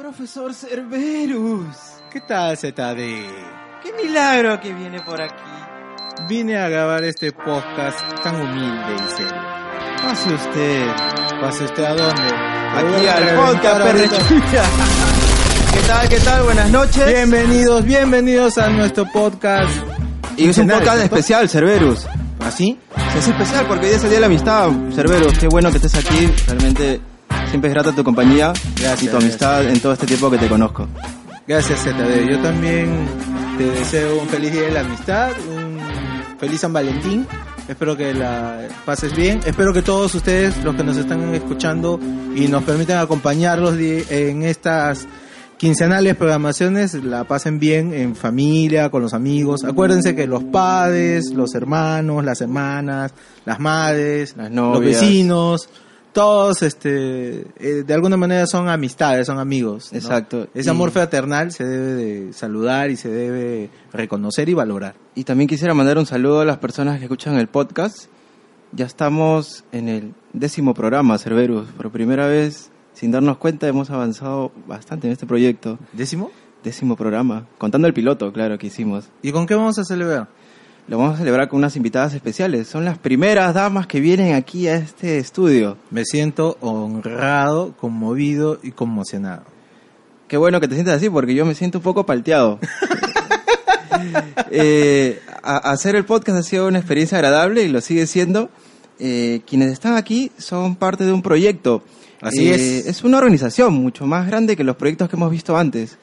Profesor Cerberus. ¿Qué tal, ZD? Qué milagro que viene por aquí. Vine a grabar este podcast tan humilde y serio. Pase usted. ¿Pase usted a dónde? Aquí al podcast, perrechucha. ¿Qué tal, qué tal? Buenas noches. Bienvenidos, bienvenidos a nuestro podcast. Y es un podcast especial, Cerberus. ¿Así? Sí, Es especial porque hoy es el día de la amistad, Cerberus. Qué bueno que estés aquí. Realmente siempre es grata tu compañía Gracias, y tu amistad en todo este tiempo que te conozco. Gracias, ZD. Yo también te deseo un feliz día de la amistad, un feliz San Valentín. Espero que la pases bien. Espero que todos ustedes, los que nos están escuchando y nos permiten acompañarlos en estas quincenales programaciones, la pasen bien en familia, con los amigos. Acuérdense que los padres, los hermanos, las hermanas, las madres, Las los novias. vecinos, todos este eh, de alguna manera son amistades, son amigos. ¿no? Exacto. Ese Y- amor fraternal se debe de saludar y se debe reconocer y valorar. Y también quisiera mandar un saludo a las personas que escuchan el podcast. Ya estamos en el décimo programa, Cerberus. Por primera vez, sin darnos cuenta, hemos avanzado bastante en este proyecto. ¿Décimo? Décimo programa. Contando el piloto, claro, que hicimos. ¿Y con qué vamos a celebrar? Lo vamos a celebrar con unas invitadas especiales. Son las primeras damas que vienen aquí a este estudio. Me siento honrado, conmovido y conmocionado. Qué bueno que te sientas así porque yo me siento un poco palteado. Eh, a- hacer el podcast ha sido una experiencia agradable y lo sigue siendo. Eh, quienes están aquí son parte de un proyecto. Así Eh, es. Es una organización mucho más grande que los proyectos que hemos visto antes.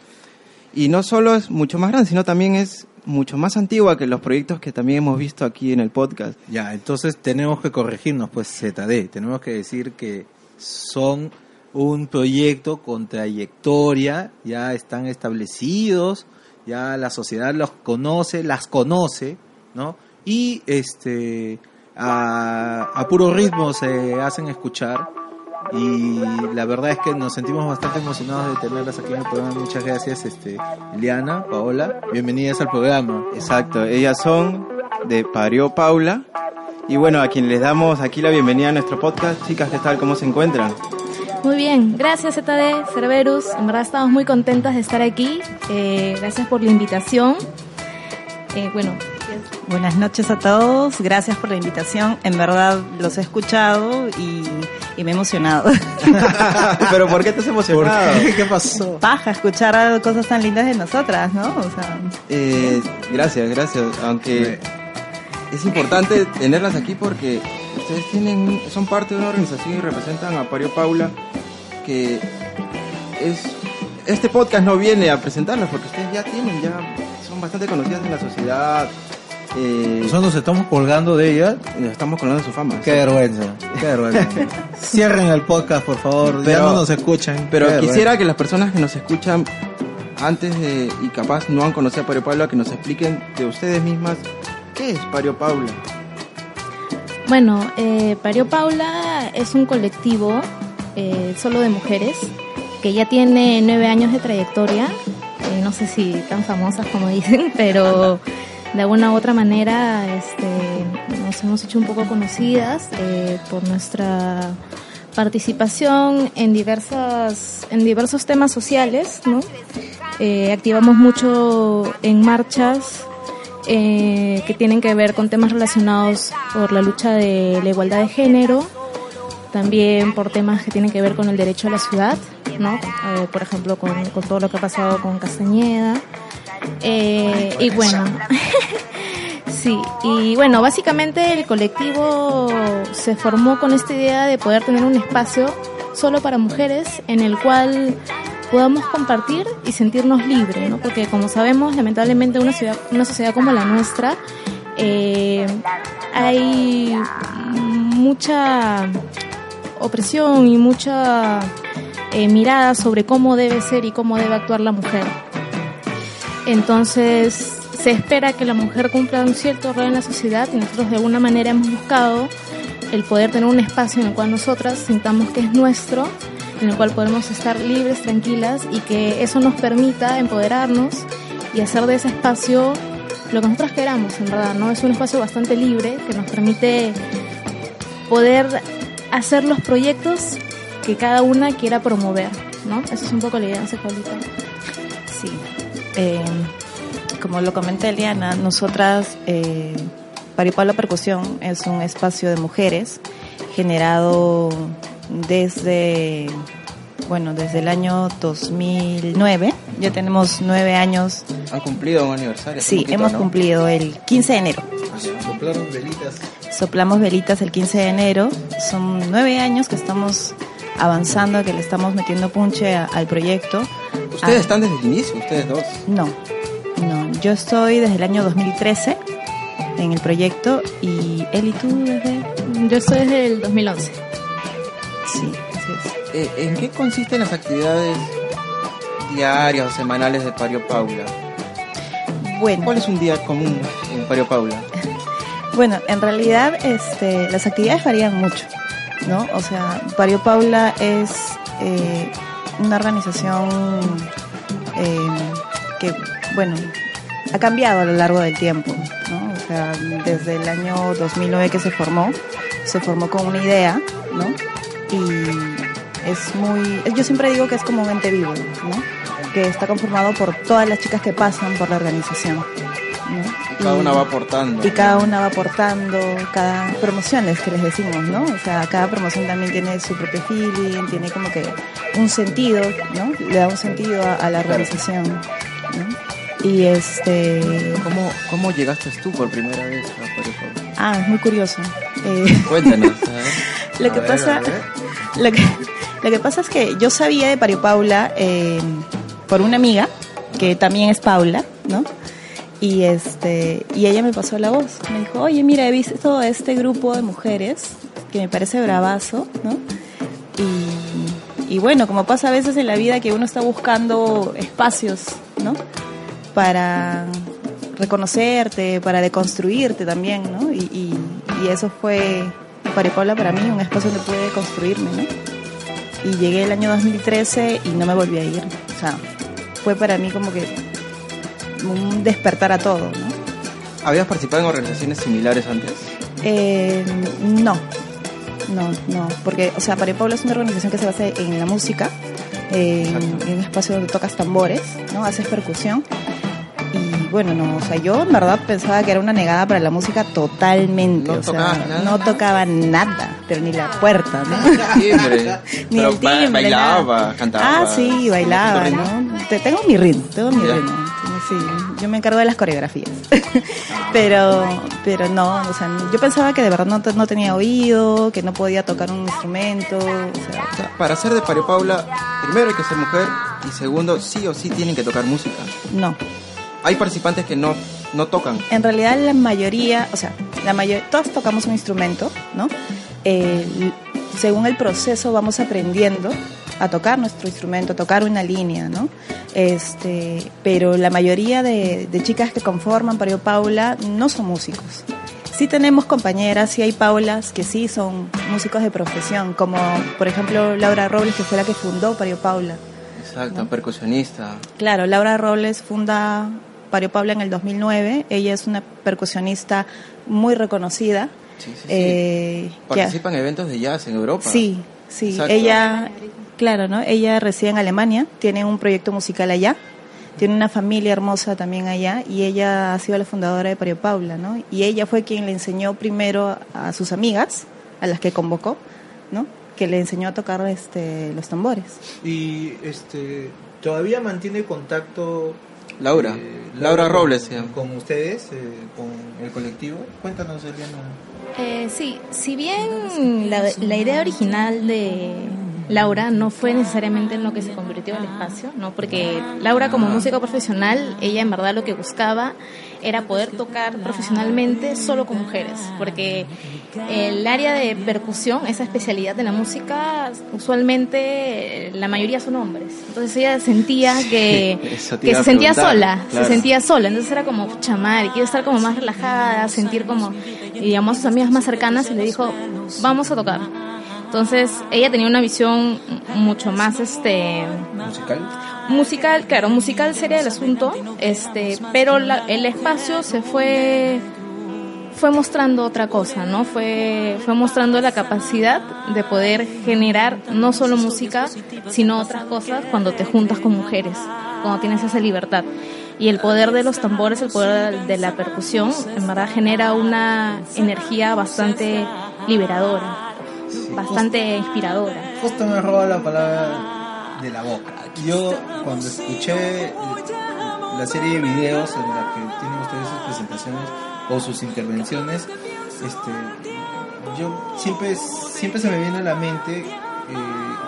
Y no solo es mucho más grande, sino también es mucho más antigua que los proyectos que también hemos visto aquí en el podcast. Ya, entonces tenemos que corregirnos, pues ZD. Tenemos que decir que son un proyecto con trayectoria, ya están establecidos, ya la sociedad los conoce, las conoce, ¿no? Y este a, a puro ritmo se hacen escuchar y la verdad es que nos sentimos bastante emocionados de tenerlas aquí en el programa. Muchas gracias, este, Eliana, Paola, bienvenidas al programa. Exacto, ellas son de Parió Paula. Y bueno, a quien les damos aquí la bienvenida a nuestro podcast, chicas, ¿qué tal? ¿Cómo se encuentran? Muy bien, gracias ZD, Cerberus. En verdad estamos muy contentas de estar aquí. Eh, gracias por la invitación. Eh, bueno, Buenas noches a todos, gracias por la invitación. En verdad los he escuchado y, y me he emocionado. Pero ¿por qué te has ¿Por emocionado? qué? ¿Qué pasó? Paja escuchar cosas tan lindas de nosotras, ¿no? O sea, Eh, gracias, gracias. Aunque es importante tenerlas aquí porque ustedes tienen, son parte de una organización y representan a Pario Paula, que es este podcast no viene a presentarlas porque ustedes ya tienen, ya son bastante conocidas en la sociedad. Eh, Nosotros nos estamos colgando de ella. estamos colgando su fama. Qué vergüenza, qué vergüenza. Cierren el podcast, por favor. ya Pero- no nos escuchan. Pero Qué vergüenza. quisiera que las personas que nos escuchan antes de, y capaz no han conocido a Pario Paula, que nos expliquen de ustedes mismas qué es Pario Paula. bueno eh, Pario Paula es un colectivo eh, solo de mujeres que ya tiene nueve años de trayectoria. Eh, no sé si tan famosas como dicen, pero de alguna u otra manera este, nos hemos hecho un poco conocidas eh, por nuestra participación en diversas en diversos temas sociales, ¿no? Eh, activamos mucho en marchas eh, que tienen que ver con temas relacionados por la lucha de la igualdad de género, también por temas que tienen que ver con el derecho a la ciudad, ¿no? Por ejemplo, con, con todo lo que ha pasado con Castañeda. Eh, y bueno, sí, y bueno, básicamente el colectivo se formó con esta idea de poder tener un espacio solo para mujeres en el cual podamos compartir y sentirnos libres, ¿no? Porque como sabemos, lamentablemente una ciudad, una sociedad como la nuestra, eh, hay mucha opresión y mucha eh, mirada sobre cómo debe ser y cómo debe actuar la mujer. Entonces se espera que la mujer cumpla un cierto rol en la sociedad y nosotros de alguna manera hemos buscado el poder tener un espacio en el cual nosotras sintamos que es nuestro, en el cual podemos estar libres, tranquilas y que eso nos permita empoderarnos y hacer de ese espacio lo que nosotras queramos, en verdad, ¿no? Es un espacio bastante libre que nos permite poder hacer los proyectos que cada una quiera promover, ¿no? Eso es un poco la idea, no sé, Paulita. Eh, como lo comenté Eliana, nosotras, eh, Paripala Percusión es un espacio de mujeres generado desde, bueno, desde el año 2009. Ya tenemos nueve años. ¿Han cumplido un aniversario? Sí, poquito, hemos ¿no? cumplido el 15 de enero. Soplaron velitas. Soplamos velitas el 15 de enero. Son nueve años que estamos avanzando, que le estamos metiendo punche a- al proyecto. Ustedes Ah, están desde el inicio, ustedes dos. No, no. Yo estoy desde el año 2013 en el proyecto y él y tú desde... Yo estoy desde el 2011. Sí, así es. Eh, ¿En qué consisten las actividades diarias o semanales de Pario Paula? Bueno, ¿Cuál es un día común en Pario Paula? bueno, en realidad este, las actividades varían mucho, ¿no? O sea, Pario Paula es eh, una organización eh, que, bueno, ha cambiado a lo largo del tiempo, ¿no? O sea, desde el año 2009 que se formó, se formó con una idea, ¿no? Y es muy, yo siempre digo que es como un ente vivo, ¿no? Que está conformado por todas las chicas que pasan por la organización. ¿No? Y cada una va aportando. Y cada una va aportando, cada promociones que les decimos, ¿no? O sea, cada promoción también tiene su propio feeling, tiene como que un sentido, ¿no? Le da un sentido a, a la organización, ¿no? Y este... ¿Cómo, ¿Cómo llegaste tú por primera vez a Pario Paula? Ah, es muy curioso. Eh, Cuéntanos. lo que ver, pasa... Lo que, lo que pasa es que yo sabía de Pario Paula eh, por una amiga, que también es Paula, ¿no? Y este y ella me pasó la voz. Me dijo, oye, mira, he visto este grupo de mujeres que me parece bravazo, ¿no? Y, y bueno, como pasa a veces en la vida que uno está buscando espacios, ¿no? Para reconocerte, para deconstruirte también, ¿no? Y, y, eso fue Pario Paula para mí, un espacio donde pude construirme, ¿no? Y llegué el año 2013 y no me volví a ir. O sea, fue para mí como que un despertar a todo, ¿no? ¿Habías participado en organizaciones similares antes? Eh, no, no, no, porque, o sea, Pario Paula es una organización que se basa en la música, en, un espacio donde tocas tambores, ¿no? Haces percusión. Y bueno, no, o sea, yo en verdad pensaba que era una negada para la música totalmente. No o sea, nada. no tocaba nada, pero ni la puerta, ¿no? Timbre. Ni Pero el timbre, ba- bailaba, nada. cantaba. Ah, sí, bailaba. ¿no? Te- tengo mi ritmo, tengo mi ritmo. Sí, yo me encargo de las coreografías. pero, pero no, o sea, yo pensaba que de verdad no, no tenía oído, que no podía tocar un instrumento, o sea, O sea, para ser de Pario Paula, primero hay que ser mujer y segundo, sí o sí tienen que tocar música. no. Hay participantes que no, no tocan. En realidad la mayoría, o sea, la mayor, todos tocamos un instrumento, ¿no? Eh, según el proceso vamos aprendiendo a tocar nuestro instrumento, a tocar una línea, ¿no? Este, pero la mayoría de, de chicas que conforman Pario Paula no son músicos. Sí tenemos compañeras, sí hay Paulas que sí son músicos de profesión, como por ejemplo Laura Robles, que fue la que fundó Pario Paula. Exacto, percusionista. Claro, Laura Robles funda Pario Paula en el 2009. Ella es una percusionista muy reconocida. Sí, sí, sí. Eh, que- Participa en eventos de jazz en Europa. sí, sí. Exacto. Ella, claro, ¿no? Ella reside en Alemania, tiene un proyecto musical allá, tiene una familia hermosa también allá y ella ha sido la fundadora de Pario Paula, ¿no? Y ella fue quien le enseñó primero a sus amigas, a las que convocó, ¿no? Que le enseñó a tocar este, los tambores. Y este todavía mantiene contacto Laura. eh, Laura con- Robles llama. con ustedes, eh, con el colectivo. Cuéntanos, Eliana. Eh, sí, si bien la, la idea original de Laura no fue necesariamente en lo que se convirtió el espacio, ¿no? Porque Laura como música profesional, ella en verdad lo que buscaba era poder tocar profesionalmente solo con mujeres, porque el área de percusión, esa especialidad de la música, usualmente eh, la mayoría son hombres. Entonces ella sentía que, que se sentía sola, claro. se sentía sola, entonces era como, chamar, quiero estar como más relajada, sentir como, y llamó a sus amigas más cercanas y le dijo, vamos a tocar. Entonces ella tenía una visión mucho más, este, Musical. Musical, claro, musical sería el asunto, este, pero la- el espacio se fue fue mostrando otra cosa, ¿no? Fue, fue mostrando la capacidad de poder generar no solo música, sino otras cosas cuando te juntas con mujeres, cuando tienes esa libertad. Y el poder de los tambores, el poder de la percusión, en verdad genera una energía bastante liberadora, bastante inspiradora. Justo me roba la palabra de la boca. Yo cuando escuché la serie de videos en la que tienen ustedes sus presentaciones o sus intervenciones, este, yo siempre, siempre se me viene a la mente eh,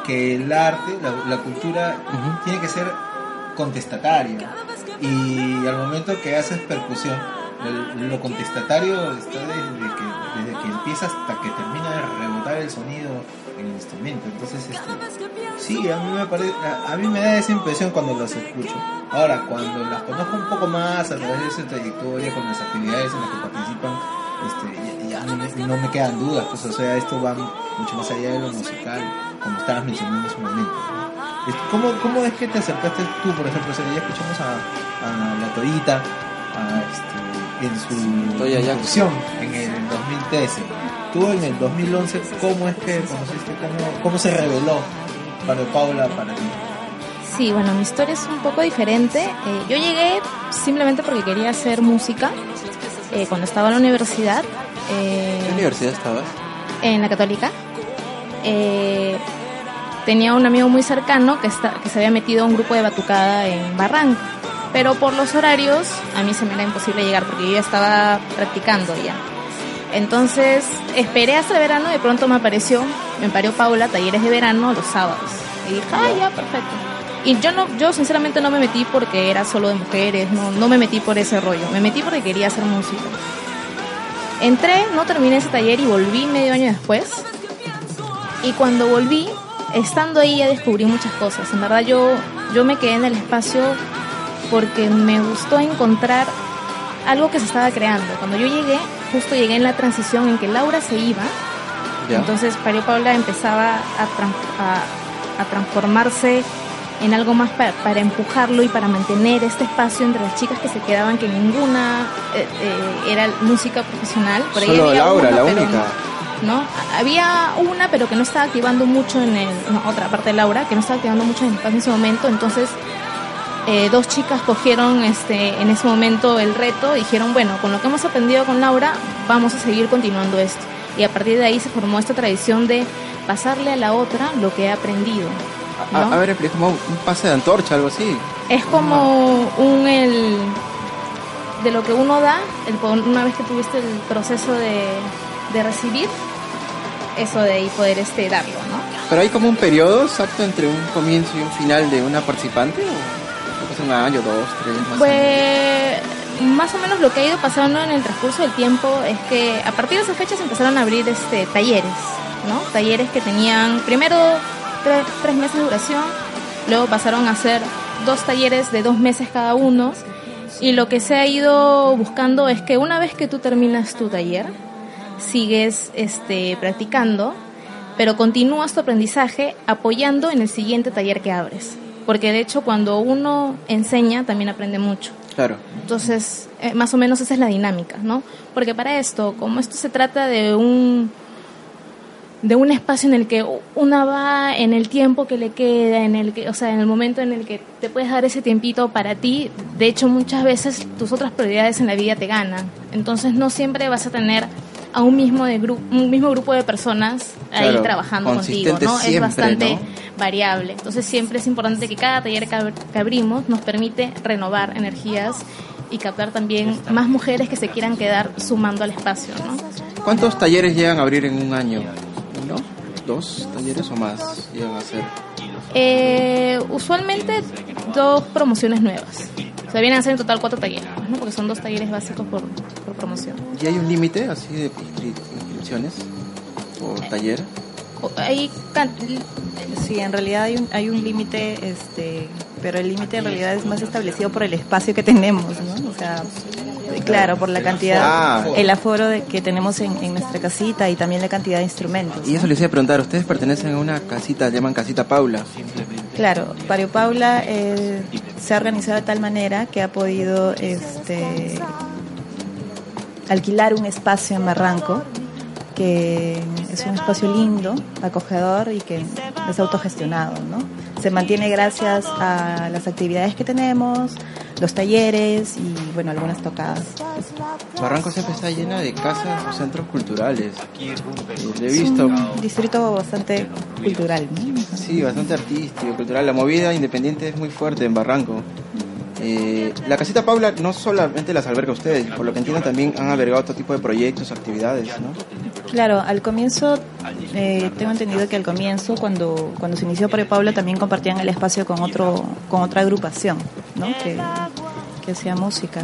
que el arte, la, cultura, tiene que ser contestataria. Y al momento que haces percusión, lo contestatario está desde que, desde que empieza hasta que termina de rebotar el sonido en el instrumento. Entonces, este, sí, a mí me parece, a, mí me da esa impresión cuando los escucho. Ahora, cuando las conozco un poco más a través de su trayectoria, con las actividades en las que participan, este, ya, no, me, quedan dudas, pues, o sea, esto va mucho más allá de lo musical, como estabas mencionando en su momento. ¿Cómo, ¿Cómo es que te acercaste tú, por ejemplo? O sea, ya escuchamos a, a la Torita, a este, en su introducción en el 2013 tú en el 2011, ¿cómo es que conociste, cómo, cómo se reveló para Paula para ti? Sí, bueno, mi historia es un poco diferente. Eh, yo llegué simplemente porque quería hacer música eh, cuando estaba en la universidad. Eh, ¿Qué universidad estabas? En la católica. tenía un amigo muy cercano que, está, que se había metido a un grupo de batucada en Barranco. Pero por los horarios a mí se me era imposible llegar porque yo ya estaba practicando ya. Entonces esperé hasta el verano de pronto me apareció, me parió Paula, talleres de verano los sábados. Y dije, ah, ya, perfecto. Y yo no, yo sinceramente no me metí porque era solo de mujeres, no, no me metí por ese rollo, me metí porque quería hacer música. Entré, no terminé ese taller y volví medio año después. Y cuando volví, estando ahí ya descubrí muchas cosas. En verdad yo, yo me quedé en el espacio porque me gustó encontrar algo que se estaba creando. Cuando yo llegué, justo llegué en la transición en que Laura se iba, entonces Pario Paula empezaba a, a, transformarse en algo más para, empujarlo y para mantener este espacio entre las chicas que se quedaban, que ninguna eh, eh, era música profesional. Por ahí había Laura, la única. ¿no? Había una, pero que no estaba activando mucho en el, otra parte de Laura, que no estaba activando mucho en el espacio en ese momento, entonces eh, dos chicas cogieron este, en ese momento el reto y dijeron, bueno, con lo que hemos aprendido con Laura, vamos a seguir continuando esto. Y a partir de ahí se formó esta tradición de pasarle a la otra lo que he aprendido. A, ver, es como un pase de antorcha, algo así. Es como un el de lo que uno da, el, una vez que tuviste el proceso de, de recibir, eso de ahí poder este darlo, ¿no? Pero hay como un periodo exacto entre un comienzo y un final de una participante. ¿o? Un año, dos, tres, más Pues más o menos lo que ha ido pasando en el transcurso del tiempo es que a partir de esas fechas empezaron a abrir este talleres, ¿no? Talleres que tenían primero tres, meses de duración, luego pasaron a ser dos talleres de dos meses cada uno. Y lo que se ha ido buscando es que una vez que tú terminas tu taller, sigues este, practicando, pero continúas tu aprendizaje apoyando en el siguiente taller que abres porque de hecho cuando uno enseña también aprende mucho. Claro. Entonces, eh, más o menos esa es la dinámica, ¿no? Porque para esto, como esto se trata de un de un espacio en el que una va en el tiempo que le queda, en el que, o sea, en el momento en el que te puedes dar ese tiempito para ti, de hecho muchas veces tus otras prioridades en la vida te ganan. Entonces no siempre vas a tener a un mismo de un mismo grupo de personas ahí trabajando contigo, ¿no? es bastante variable. Entonces siempre es importante que cada taller que abrimos nos permite renovar energías y captar también más mujeres que se quieran quedar sumando al espacio, ¿no? ¿Cuántos talleres llegan a abrir en un año? ¿Uno? ¿Dos talleres o más llegan a ser? Eh, usualmente dos promociones nuevas. O sea, vienen a ser en total cuatro talleres, ¿no? porque son dos talleres básicos por, por promoción. ¿Y hay un límite así de inscripciones por taller? Hay, sí, en realidad hay un, hay un límite, este, pero el límite en realidad es más establecido por el espacio que tenemos, ¿no? O sea, claro, por la cantidad, ah. el aforo de, que tenemos en, en, nuestra casita y también la cantidad de instrumentos. Y eso les iba a preguntar, ¿ustedes pertenecen a una casita, llaman Casita Paula? Claro, Pario Paula eh, se ha organizado de tal manera que ha podido este, alquilar un espacio en Barranco que es un espacio lindo, acogedor y que es autogestionado, ¿no? Se mantiene gracias a las actividades que tenemos, los talleres y, bueno, algunas tocadas. Barranco siempre está llena de casas o centros culturales. Eh, he visto. Un distrito bastante cultural, ¿no? Sí, bastante artístico, cultural. La movida independiente es muy fuerte en Barranco. Eh, la casita Paula no solamente las alberga ustedes, por lo que entiendo también han albergado otro tipo de proyectos, actividades, ¿no? Claro, al comienzo, eh, tengo entendido que al comienzo, cuando, cuando se inició Pario Paula, también compartían el espacio con otro con otra agrupación, ¿no? Que, que hacía música.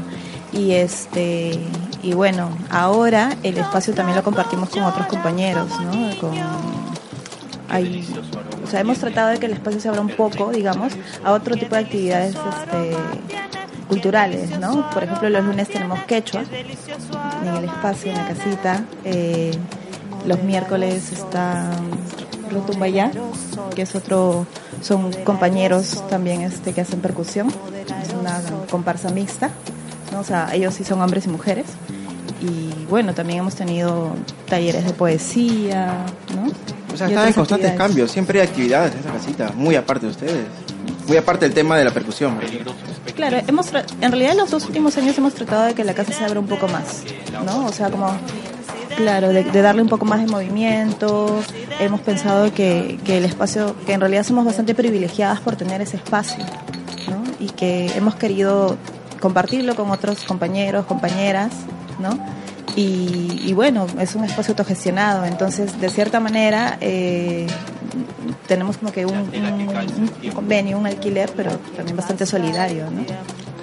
Y este y bueno, ahora el espacio también lo compartimos con otros compañeros, ¿no? Con, hay, o sea, hemos tratado de que el espacio se abra un poco, digamos, a otro tipo de actividades este, culturales, ¿no? Por ejemplo, los lunes tenemos quechua en el espacio, en la casita. Eh, los miércoles está Rotumbayá, que es otro, son compañeros también este, que hacen percusión. Es una comparsa mixta, ¿no? O sea, ellos sí son hombres y mujeres. Y bueno, también hemos tenido talleres de poesía, ¿no? O sea, están en constantes cambios, siempre hay actividades en esa casita, muy aparte de ustedes. Muy aparte del tema de la percusión. Claro, hemos en realidad en los dos últimos años hemos tratado de que la casa se abra un poco más, ¿no? O sea, como, claro, de, darle un poco más de movimiento. Hemos pensado que, el espacio, que en realidad somos bastante privilegiadas por tener ese espacio, ¿no? Y que hemos querido compartirlo con otros compañeros, compañeras, ¿no? Y, bueno, es un espacio autogestionado, entonces de cierta manera eh, tenemos como que un, convenio, un alquiler, pero también bastante solidario, ¿no?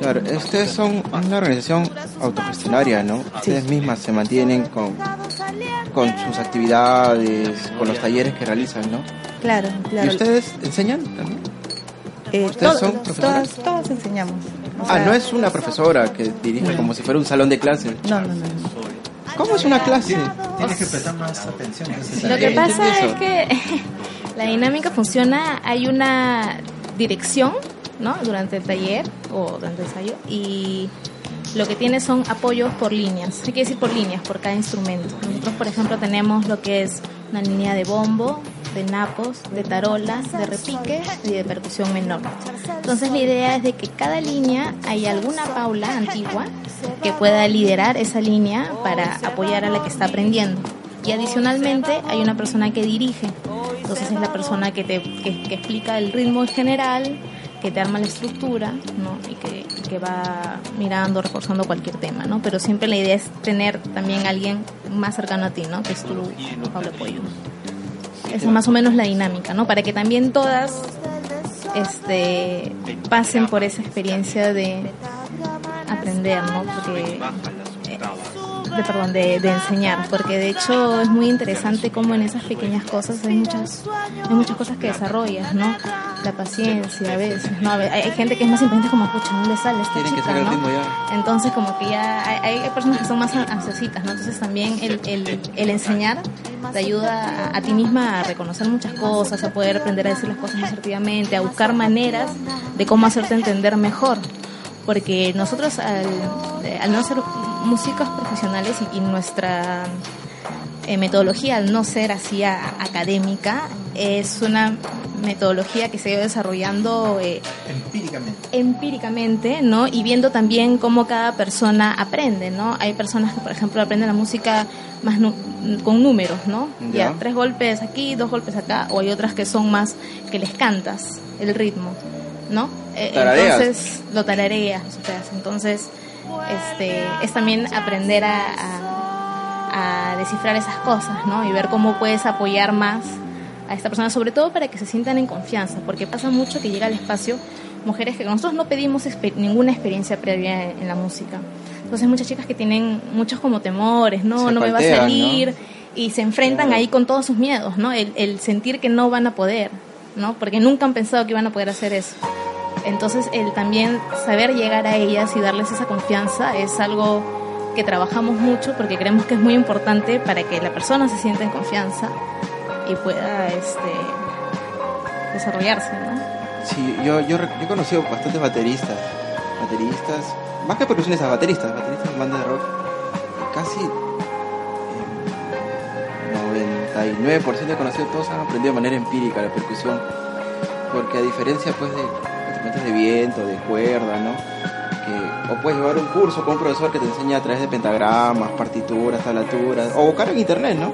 Claro, ustedes son una organización autogestionaria, ¿no? Ustedes mismas se mantienen con, con sus actividades, con los talleres que realizan, ¿no? Claro, claro. ¿Y ustedes enseñan también? Eh, ¿Ustedes son profesoras? Todas, enseñamos. ah, no es una profesora que dirige como si fuera un salón de clases. No, no, no. ¿Cómo es una clase? Tienes que prestar más atención. Lo que pasa es que la dinámica funciona, hay una dirección, ¿no? Durante el taller o durante el ensayo y lo que tiene son apoyos por líneas. ¿Qué quiere decir por líneas? Por cada instrumento. Nosotros, por ejemplo, tenemos lo que es una línea de bombo, de napos, de tarolas, de repique y de percusión menor. Entonces la idea es de que cada línea hay alguna paula antigua que pueda liderar esa línea para apoyar a la que está aprendiendo. Y adicionalmente hay una persona que dirige. Entonces es la persona que te que, explica el ritmo en general, que te arma la estructura, ¿no? Y que, que, va mirando, reforzando cualquier tema, ¿no? Pero siempre la idea es tener también alguien más cercano a ti, ¿no? Que es tu Pablo Apoyo. Esa es más o menos la dinámica, ¿no? Para que también todas este, pasen por esa experiencia de aprender, ¿no? Porque, eh, de, perdón, de, enseñar, porque de hecho es muy interesante cómo en esas pequeñas cosas hay muchas, hay muchas cosas que desarrollas, ¿no? La paciencia a veces, ¿no? Hay, gente que es más impaciente como, pucha, ¿dónde sale esta chica, ¿no? Entonces como que ya hay, hay, personas que son más ansiositas, ¿no? Entonces también el, el, el enseñar te ayuda a, a, ti misma a reconocer muchas cosas, a poder aprender a decir las cosas más asertivamente, a buscar maneras de cómo hacerte entender mejor, porque nosotros al, no ser músicos profesionales y, nuestra eh, metodología al no ser así académica es una metodología que se ha ido desarrollando eh, empíricamente. empíricamente, ¿no? Y viendo también cómo cada persona aprende, ¿no? Hay personas que, por ejemplo, aprenden la música más con números, ¿no? Ya. tres golpes aquí, dos golpes acá, o hay otras que son más que les cantas el ritmo. ¿no? Eh, entonces lo tarareas, entonces este es también aprender a, a, descifrar esas cosas, ¿no? Y ver cómo puedes apoyar más a esta persona, sobre todo para que se sientan en confianza, porque pasa mucho que llega al espacio mujeres que nosotros no pedimos ninguna experiencia previa en, la música. Entonces muchas chicas que tienen muchos como temores, no, no me va a salir, y se enfrentan ahí con todos sus miedos, ¿no? El, el sentir que no van a poder, ¿no? Porque nunca han pensado que iban a poder hacer eso. Entonces, el también saber llegar a ellas y darles esa confianza es algo que trabajamos mucho porque creemos que es muy importante para que la persona se sienta en confianza y pueda este, desarrollarse, ¿no? Sí, yo, yo, he conocido bastantes bateristas, bateristas, más que percusiones a bateristas, bateristas en banda de rock, casi el 99% de conocidos todos han aprendido de manera empírica la percusión. Porque a diferencia pues de instrumentos de viento, de cuerda, ¿no? O puedes llevar un curso con un profesor que te enseña a través de pentagramas, partituras, tablaturas, o buscar en internet, ¿no?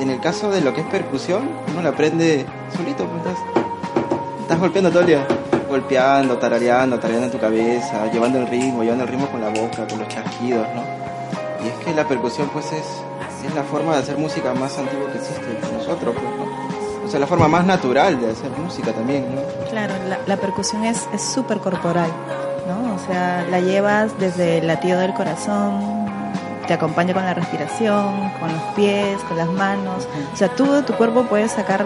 En el caso de lo que es percusión, uno lo aprende solito, pues estás, estás golpeando todo el día golpeando, tarareando, tarareando en tu cabeza, llevando el ritmo, llevando el ritmo con la boca, con los chasquidos, ¿no? Y es que la percusión pues es, es la forma de hacer música más antigua que existe nosotros, pues, ¿no? O sea, la forma más natural de hacer música también, ¿no? Claro, la, la percusión es súper corporal, ¿no? O sea, la llevas desde el latido del corazón, te acompaña con la respiración, con los pies, con las manos. O sea, tú de tu cuerpo puedes sacar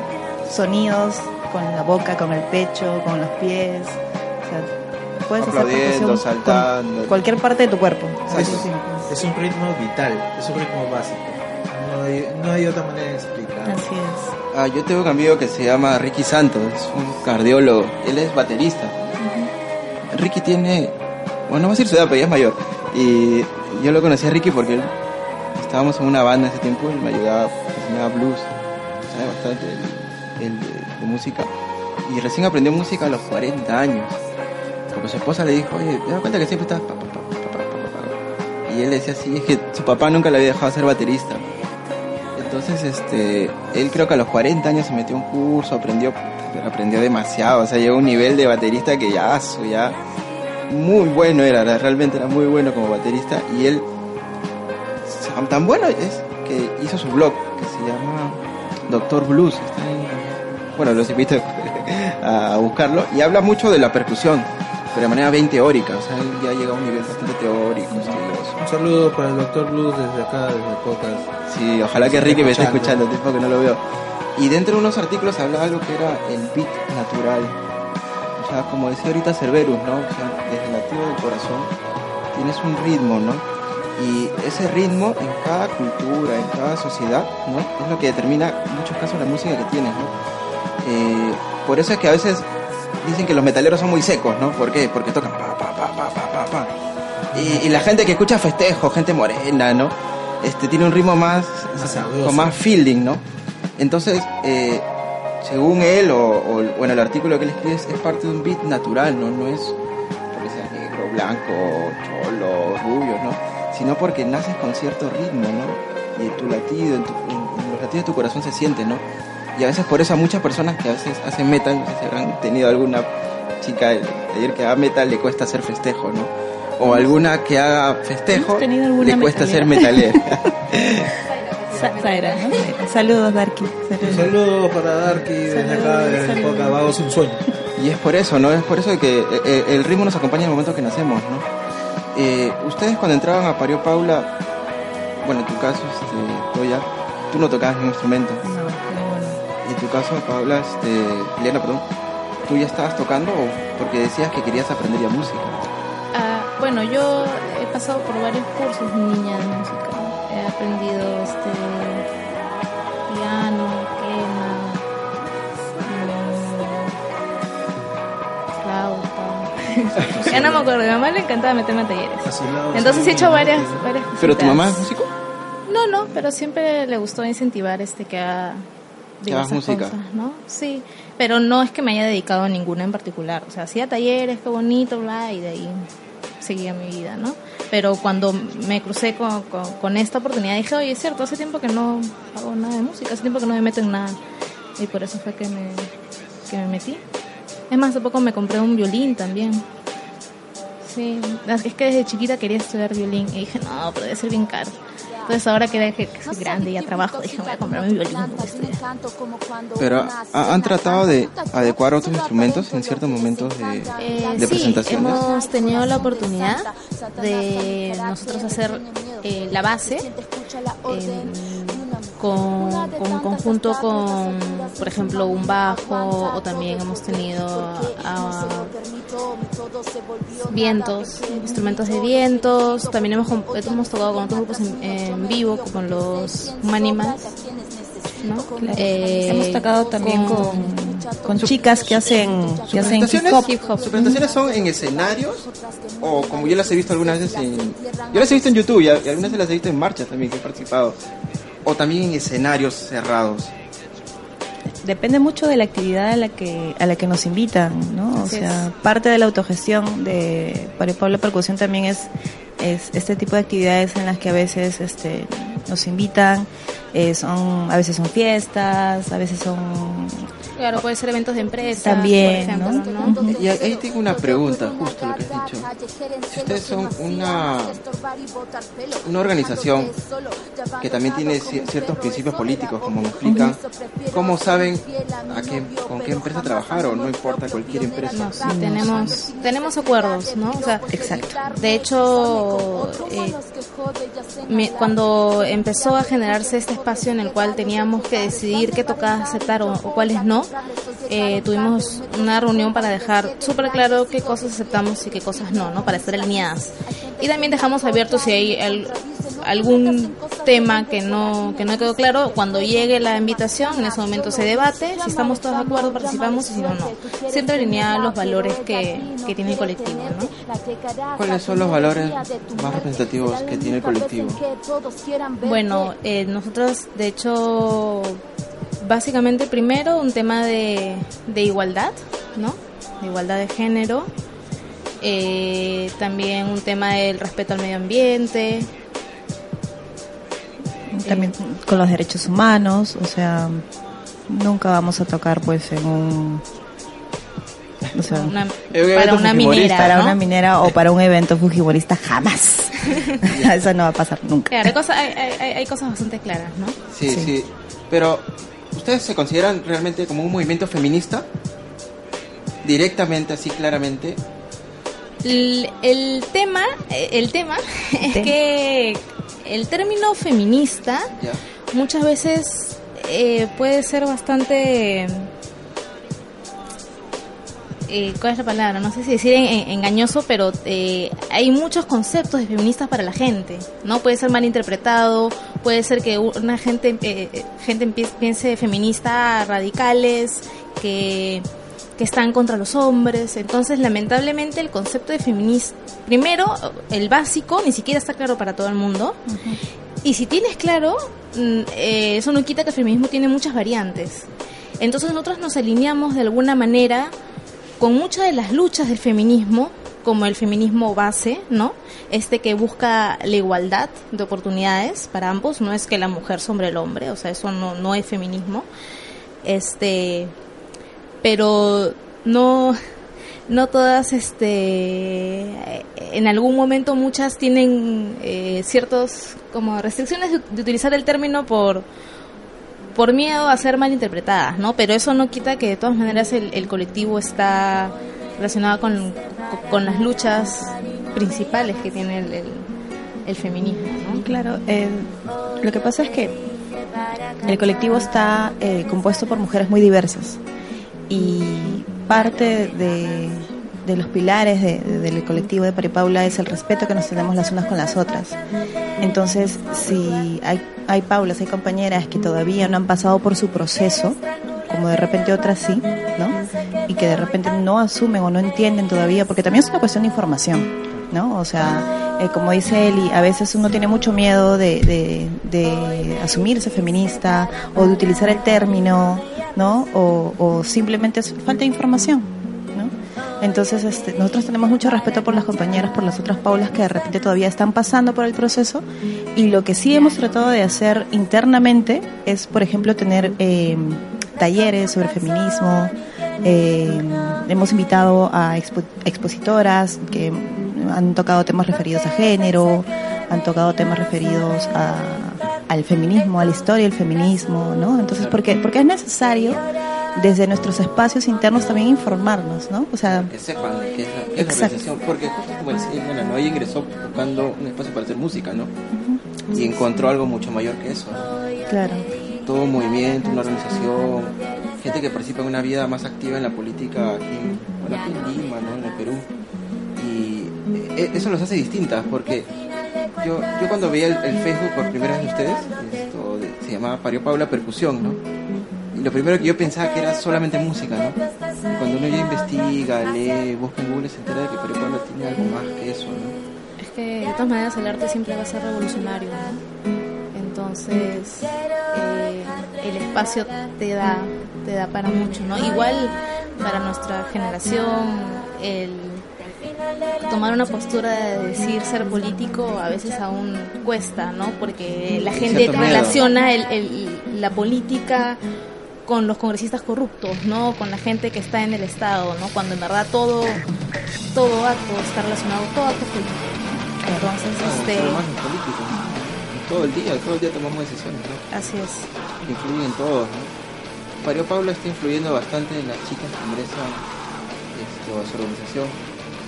sonidos con la boca, con el pecho, con los pies. O sea, puedes hacer Aplaudiendo, percusión saltando. con cualquier parte de tu cuerpo. Es, es un ritmo vital, es un ritmo básico. No hay, no hay otra manera de explicar. Así es. Ah, yo tengo un amigo que se llama Ricky Santos, es un cardiólogo, él es baterista. Ricky tiene, bueno, no voy a decir su edad, pero ya es mayor. Y yo lo conocí a Ricky porque él, estábamos en una banda ese tiempo, él me ayudaba, me enseñaba blues, sabe bastante él de, de música. Y recién aprendió música a los 40 años. Porque su esposa le dijo, oye, ¿te das cuenta que siempre estás... pa, pa, pa, pa, pa, pa, pa, pa?". Y él decía así, es que su papá nunca le había dejado ser baterista. Entonces, este, él creo que a los 40 años se metió a un curso, aprendió, aprendió demasiado, o sea, llegó a un nivel de baterista que ya, ya, muy bueno era- realmente era muy bueno como baterista, y él, tan bueno es que hizo su blog, que se llama Doctor Blues, está en- bueno, los invito a buscarlo, y habla mucho de la percusión, pero de manera bien teórica, o sea, él ya llega a un nivel bastante teórico, estudioso. Un saludo para el Doctor Blues desde acá, desde Pocas. Sí, ojalá que Ricky me esté escuchando. escuchando, tiempo que no lo veo. Y dentro de unos artículos hablaba algo que era el beat natural. O sea, como decía ahorita Cerberus, ¿no? O sea, desde el latido del corazón tienes un ritmo, ¿no? Y ese ritmo en cada cultura, en cada sociedad, ¿no? Es lo que determina en muchos casos la música que tienes, ¿no? Eh, por eso es que a veces dicen que los metaleros son muy secos, ¿no? ¿Por qué? Porque tocan pa, pa, pa, pa, pa, pa, pa. Y, y la gente que escucha festejo, gente morena, ¿no? Este tiene un ritmo más, Más sabroso. con más feeling, ¿no? Entonces, eh, según él, o, o, bueno, el artículo que él escribe es, es parte de un beat natural, ¿no? No es porque seas negro, blanco, cholo, rubio, ¿no? Sino porque naces con cierto ritmo, ¿no? Y en tu latido, en, tu- en- en los latidos de tu corazón se siente, ¿no? Y a veces por eso a muchas personas que a veces hacen metal, no sé si habrán tenido alguna chica de- ayer que haga metal, le cuesta hacer festejo, ¿no? O alguna que haga festejo, ¿Hemos tenido alguna le cuesta ser metalera? Zaira, ¿no? Zaira. Saludos, Darky. Saludos. saludo para Darky desde Saludos, acá, desde. Pocas, Vagos un sueño. Y es por eso, ¿no? Es por eso que eh, eh, el ritmo nos acompaña en el momento que nacemos, ¿no? Eh, ustedes cuando entraban a Pario Paula, bueno, en tu caso, este, Toya, tú no tocabas ningún instrumento. En tu caso, Paula, este, Liliana, perdón, ¿tú ya estabas tocando o porque decías que querías aprender ya música? Ah, bueno, yo he pasado por varios cursos niña de música. He aprendido este piano, flauta. ya no me acuerdo, a mi mamá le encantaba meterme a talleres. Azulado, Entonces he hecho varias, varias ¿Pero tu mamá es músico? No, no, pero siempre le gustó incentivar este que haga Diversas música. cosas, ¿no? Sí, pero no es que me haya dedicado a ninguna en particular. O sea, hacía talleres, qué bonito, bla, y de ahí seguía mi vida, ¿no? Pero cuando me crucé con, con, con esta oportunidad dije, oye, es cierto, hace tiempo que no hago nada de música, hace tiempo que no me meto en nada. Y por eso fue que me, que me metí. Es más, hace poco me compré un violín también. Sí, es que desde chiquita quería estudiar violín y dije, no, pero debe ser bien caro. Entonces ahora que, que soy grande y ya trabajo, dije, voy a comprarme mi violín. Pero ¿ha- ¿han tratado de adecuar otros instrumentos en ciertos momentos de, Eh, de sí, presentaciones? hemos tenido la oportunidad de nosotros hacer eh, la base eh, con, con un conjunto con, por ejemplo, un bajo o también hemos tenido ah, vientos, instrumentos de vientos. También hemos, hemos tocado con otros grupos en, en vivo, como los Manimals. ¿no? Eh, Hemos tocado también con, con chicas que hacen, que hacen hip hop. Hip hop. sus presentaciones son en escenarios o como yo las he visto algunas veces en... Yo las he visto en YouTube y, algunas las he visto en marchas también que he participado. O también en escenarios cerrados. Depende mucho de la actividad a la que a la que nos invitan, ¿no? O Así sea, parte de la autogestión de Mario Pablo Percusión también es es este tipo de actividades en las que a veces este nos invitan, eh, son a veces son fiestas, a veces son Claro, puede ser eventos de empresa, También, por ejemplo, ¿no? ¿no? Y ahí tengo una pregunta, justo lo que has dicho. Si ustedes son una, una organización que también tiene ci- ciertos principios políticos, como me explican, ¿cómo saben a qué, con qué empresa trabajar o no importa cualquier empresa? No, sí, tenemos, tenemos acuerdos, ¿no? O sea, Exacto. de hecho, eh, cuando empezó a generarse este espacio en el cual teníamos que decidir qué tocaba aceptar o, o cuáles no, eh, tuvimos una reunión para dejar súper claro qué cosas aceptamos y qué cosas no, ¿no? Para estar alineadas. Y también dejamos abierto si hay al- algún tema que no que no quedó claro, cuando llegue la invitación, en ese momento se debate, si estamos todos de acuerdo participamos y si no, no. Siempre alineada los valores que, que tiene el colectivo, ¿no? ¿Cuáles son los valores más representativos que tiene el colectivo? Bueno, eh, nosotros de hecho, básicamente primero un tema de, de igualdad, ¿no? De igualdad de género. Eh, también un tema del respeto al medio ambiente. también con los derechos humanos, o sea, nunca vamos a tocar pues en un o sea, Una- un para una minera, para ¿no? una minera o para un evento fujimorista jamás. Eso no va a pasar nunca. Claro, hay, cosas, hay, hay- hay cosas bastante claras, ¿no? Sí, Sí. sí. Pero, ¿ustedes se consideran realmente como un movimiento feminista? Directamente, así claramente. El, el tema, el tema es tema. que el término feminista Ya. muchas veces eh, puede ser bastante eh, ¿cuál es la palabra? No sé si decir en- en- engañoso, pero eh, hay muchos conceptos de feministas para la gente, ¿no? Puede ser malinterpretado, puede ser que una gente eh, eh, gente piense feminista radicales que que están contra los hombres. Entonces, lamentablemente, el concepto de feminismo, primero, el básico, ni siquiera está claro para todo el mundo. Y si tienes claro, mm, eh, eso no quita que el feminismo tiene muchas variantes. Entonces, nosotros nos alineamos de alguna manera con muchas de las luchas del feminismo, como el feminismo base, ¿no? Este que busca la igualdad de oportunidades para ambos, no es que la mujer sobre el hombre, o sea, eso no, no es feminismo. Este, pero no no todas este en algún momento muchas tienen eh, ciertos como restricciones de, de utilizar el término por por miedo a ser malinterpretadas no pero eso no quita que de todas maneras el, el colectivo está relacionado con, las luchas principales que tiene el, feminismo. Claro, eh, lo que pasa es que el colectivo está eh, compuesto por mujeres muy diversas y parte de, de los pilares de- de- del colectivo de Pari Paula es el respeto que nos tenemos las unas con las otras. Entonces, si hay, hay Paulas, hay compañeras que todavía no han pasado por su proceso, como de repente otras sí, ¿no? Y que de repente no asumen o no entienden todavía, porque también es una cuestión de información. ¿no? O sea, eh, como dice Eli, a veces uno tiene mucho miedo de, de, asumirse feminista o de utilizar el término, ¿no? O, o simplemente es falta de información. Entonces, este, nosotros tenemos mucho respeto por las compañeras, por las otras Paulas que de repente todavía están pasando por el proceso. Y lo que sí hemos tratado de hacer internamente es, por ejemplo, tener eh, talleres sobre feminismo, eh, hemos invitado a expo- expositoras que han tocado temas referidos a género, han tocado temas referidos a, al feminismo, a la historia del feminismo, ¿no? Entonces, porque, porque es necesario desde nuestros espacios internos también informarnos, ¿no? O sea, Que sepan qué es la, qué es la Exacto. organización. Porque justo como decía Elena, ¿no? Ella ingresó buscando un espacio para hacer música, ¿no? Y encontró algo mucho mayor que eso. ¿no? claro. todo un movimiento, una organización, gente que participa en una vida más activa en la política aquí en, bueno, aquí en Lima, ¿no? en el Perú. Y eh, eso los hace distintas, porque yo, yo cuando veía el, el Facebook por primera vez de ustedes, esto de- se llamaba Pario Paula Percusión, ¿no? Lo primero que yo pensaba que era solamente música, ¿no? Cuando uno ya investiga, lee, busca en Google, se entera de que Perú Pablo tiene algo más que eso, ¿no? Es que de todas maneras el arte siempre va a ser revolucionario, ¿no? Entonces eh, el espacio te da, te da para mucho, ¿no? Igual para nuestra generación el tomar una postura de decir ser político a veces aún cuesta, ¿no? Porque la gente relaciona el- el- la política con los congresistas corruptos, ¿no? Con la gente que está en el Estado, ¿no? Cuando en verdad todo, todo acto está relacionado, todo acto político. Entonces, este. Todo el día, todo el día tomamos decisiones, ¿no? así es. que influyen en todos. ¿no? Mario Pablo está influyendo bastante en las chicas que ingresan este, a su organización.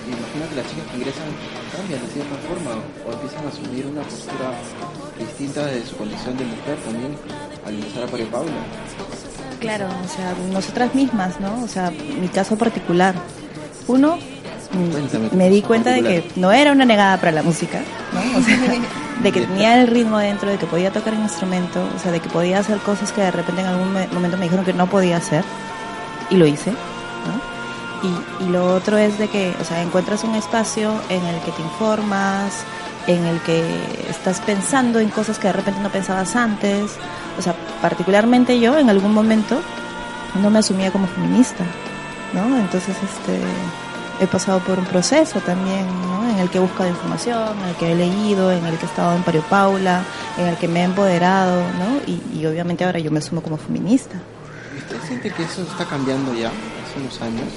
Imagino que las chicas que ingresan cambian de cierta forma o empiezan a asumir una postura distinta de su condición de mujer también al ingresar a Pablo. Claro, o sea, nosotras mismas, ¿no? O sea, mi caso particular. Uno, Cuéntame me di cuenta de que no era una negada para la música, ¿no? O sea, de que tenía el ritmo dentro, de que podía tocar un instrumento, o sea, de que podía hacer cosas que de repente en algún me- momento me dijeron que no podía hacer, y lo hice, ¿no? Y, y lo otro es de que, o sea, encuentras un espacio en el que te informas, en el que estás pensando en cosas que de repente no pensabas antes. O sea, particularmente yo en algún momento no me asumía como feminista, ¿no? Entonces, este, he pasado por un proceso también, ¿no? En el que he buscado información, en el que he leído, en el que he estado en Pario Paula, en el que me he empoderado, ¿no? Y, y obviamente ahora yo me asumo como feminista. ¿Usted siente que eso está cambiando ya hace unos años?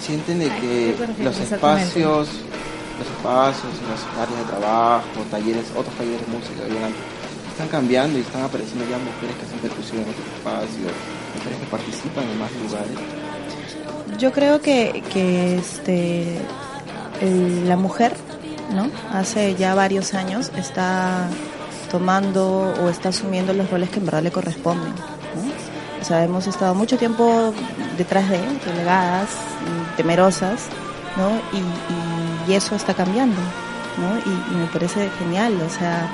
¿Sienten de que ¿qué te refieres los exactamente? Espacios, espacios, las áreas de trabajo, talleres, otros talleres de música había antes, están cambiando y están apareciendo ya mujeres que hacen percusión en otros espacios, mujeres que participan en más lugares? Yo creo que, que este, el- la mujer, ¿no? Hace ya varios años está tomando o está asumiendo los roles que en verdad le corresponden, ¿no? O sea, hemos estado mucho tiempo detrás de, relegadas, temerosas, ¿no? Y, y- y eso está cambiando, ¿no? Y, y me parece genial, o sea,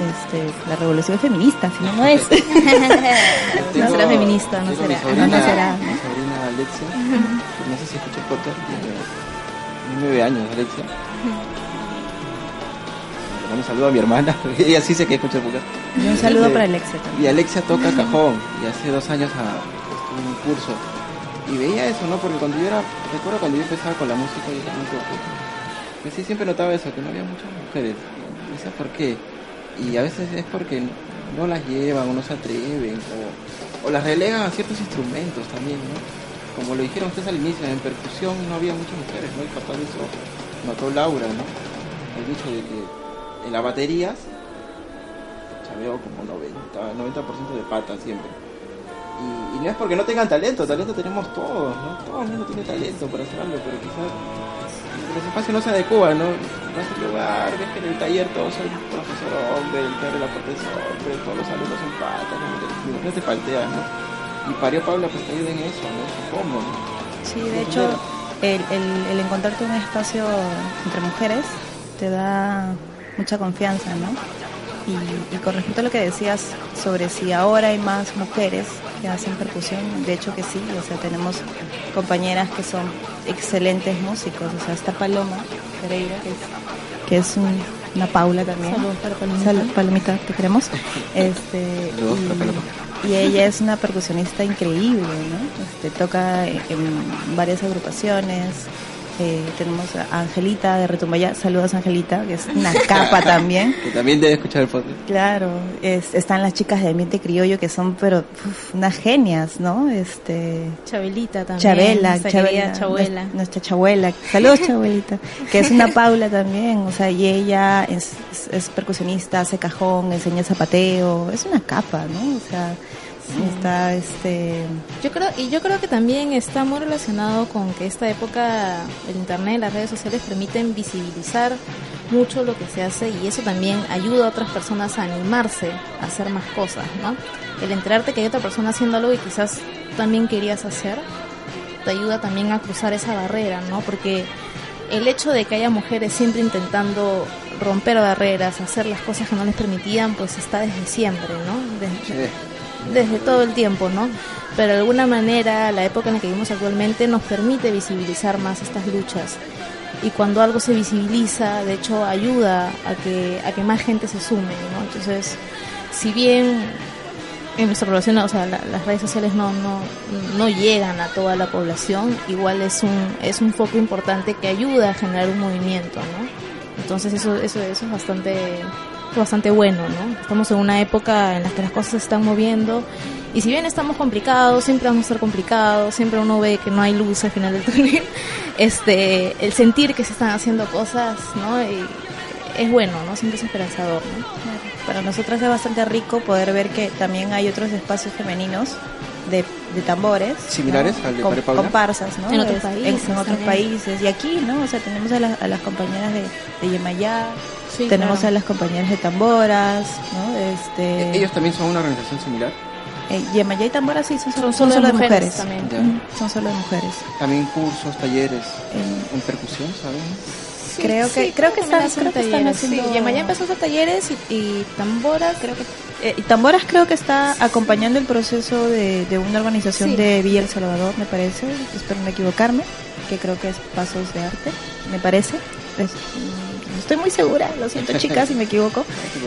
este, la revolución feminista, si no, no es. No será feminista, no será. Sobrina, No será, ¿no? mi sobrina Alexia, que no sé si escucha podcast, tiene, nueve años Alexia. Un saludo a mi hermana, ella sí sé que escucha el podcast. Y un saludo para Alexia también. Y Alexia toca cajón y hace dos años ah, estuve en un curso y veía eso, ¿no? Porque cuando yo era, recuerdo cuando yo empezaba con la música y era muy pues sí siempre notaba eso, que no había muchas mujeres. Decía, ¿por qué? Y a veces es porque no las llevan o no se atreven o, o las relegan a ciertos instrumentos también, ¿no? Como lo dijeron ustedes al inicio, en percusión no había muchas mujeres, ¿no? Y capaz de eso notó Laura, ¿no? El dicho de que en las baterías chaveo como 90, 90% de pata siempre. Y, y no es porque no tengan talento, talento tenemos todos, ¿no? Todo el mundo tiene talento para hacer algo, pero quizás los espacios no se adecuan, ¿no? Vas al lugar, ves que en el taller todos son profesor hombre, el que abre la es hombre, todos los alumnos son patas, no, te, no te falteas, ¿no? Y Pario Pablo pues te ayuda en eso, ¿no? ¿Cómo? no? Sí, de hecho, el, el, el encontrarte un espacio entre mujeres te da mucha confianza, ¿no? Y, y con respecto a lo que decías sobre si ahora hay más mujeres que hacen percusión, de hecho que sí, o sea, tenemos compañeras que son excelentes músicos, o sea, está Paloma Pereira, que es, que es un- una Paula también. Saludos para Palomita. Salud, Palomita, te queremos. Este, Saludos para Paloma. y, y ella es una percusionista increíble, ¿no? Este, toca en, en varias agrupaciones. Eh, tenemos a Angelita de Retumbaya. Saludos, Angelita, que es una capa también. Que también debe escuchar el podcast. Claro, es- están las chicas de ambiente criollo que son, pero, uf, unas genias, ¿no? Este, Chabelita también. Chabela, nuestra Chabela, Chabuela. nues- nuestra chabuela. Saludos, chabuelita. Que es una Paula también, o sea, y ella es, es- es percusionista, hace cajón, enseña zapateo, es una capa, ¿no? O sea, está este. Yo creo, y yo creo que también está muy relacionado con que esta época, el internet, las redes sociales permiten visibilizar mucho lo que se hace y eso también ayuda a otras personas a animarse a hacer más cosas, ¿no? El enterarte que hay otra persona haciendo algo y quizás también querías hacer, te ayuda también a cruzar esa barrera, ¿no? Porque el hecho de que haya mujeres siempre intentando romper barreras, hacer las cosas que no les permitían, pues está desde siempre, ¿no? Desde, desde todo el tiempo, ¿no? Pero de alguna manera la época en la que vivimos actualmente nos permite visibilizar más estas luchas. Y cuando algo se visibiliza, de hecho, ayuda a que, a que más gente se sume, ¿no? Entonces, si bien en nuestra población, o sea, la- las redes sociales no, no, no llegan a toda la población, igual es un, es un foco importante que ayuda a generar un movimiento, ¿no? Entonces eso, eso, eso es bastante, bastante bueno, ¿no? Estamos en una época en la que las cosas se están moviendo y si bien estamos complicados, siempre vamos a estar complicados, siempre uno ve que no hay luz al final del túnel, este, el sentir que se están haciendo cosas, ¿no? Y es bueno, ¿no? Siempre es esperanzador, ¿no? Para nosotras es bastante rico poder ver que también hay otros espacios femeninos de, de tambores. ¿Similares ¿no? al de Com-? Comparsas, ¿no? En otros Es- países En, en otros países. Y aquí, ¿no? O sea, tenemos a, las- a las compañeras de, de Yemayá, Sí, tenemos claro. a las compañeras de tamboras, ¿no? Este, ¿Ellos también son una organización similar? eh, Yemayá y tamboras sí, son, Son son, solo solo de mujeres mujeres. también. Son solo de mujeres. También cursos, talleres Eh, en percusión, ¿saben? creo que creo que están, creo que están haciendo Sí, Yemayá empezó a hacer talleres y, y tamboras, creo que Eh, y Tamboras creo que está acompañando el proceso de, de una organización Sí. de Villa El Salvador, me parece, espero no equivocarme, que creo que es Pasos de Arte, me parece. Es- mm, estoy muy segura, lo siento chicas si me equivoco,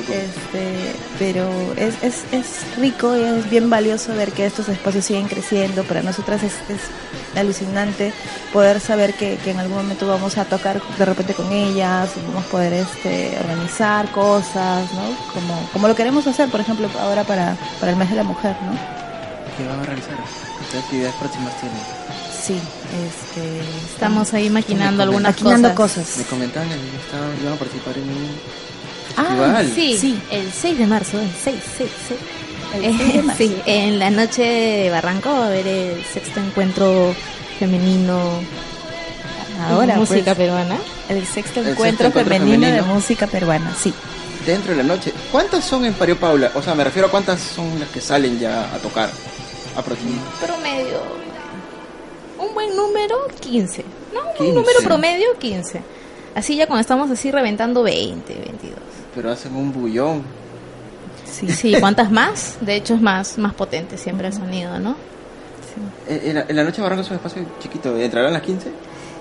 este, pero es, es, es rico y es bien valioso ver que estos espacios siguen creciendo. Para nosotras es, es alucinante poder saber que, que en algún momento vamos a tocar de repente con ellas, vamos a poder este, organizar cosas, ¿no? Como, como lo queremos hacer, por ejemplo, ahora para, para el mes de la mujer, ¿no? ¿Qué van a realizar? ¿Qué actividades próximas tienen? Sí, este, estamos ahí maquinando algunas maquinando cosas. cosas. Me comentaban que estaban- iban a participar en un Ah, festival. Sí, Sí. el 6 de marzo, el 6, 6, 6. El Eh, 6 de marzo. sí, en la noche de Barranco va a haber el sexto encuentro femenino Ahora, de música pues, peruana. el sexto El encuentro, sexto encuentro femenino, de femenino. música peruana, sí. Dentro de la noche. ¿Cuántas son en Pario Paula? O sea, me refiero a cuántas son las que salen ya a tocar. Aproximadamente. Promedio, un buen número, 15. No, un 15. número promedio, 15. Así ya cuando estamos así reventando 20, 22. Pero hacen un bullón. Sí. Sí, ¿cuántas más? De hecho es más, más potente siempre el sonido, ¿no? Eh, En la, en la noche Barranco es un espacio chiquito. ¿Entrarán las 15?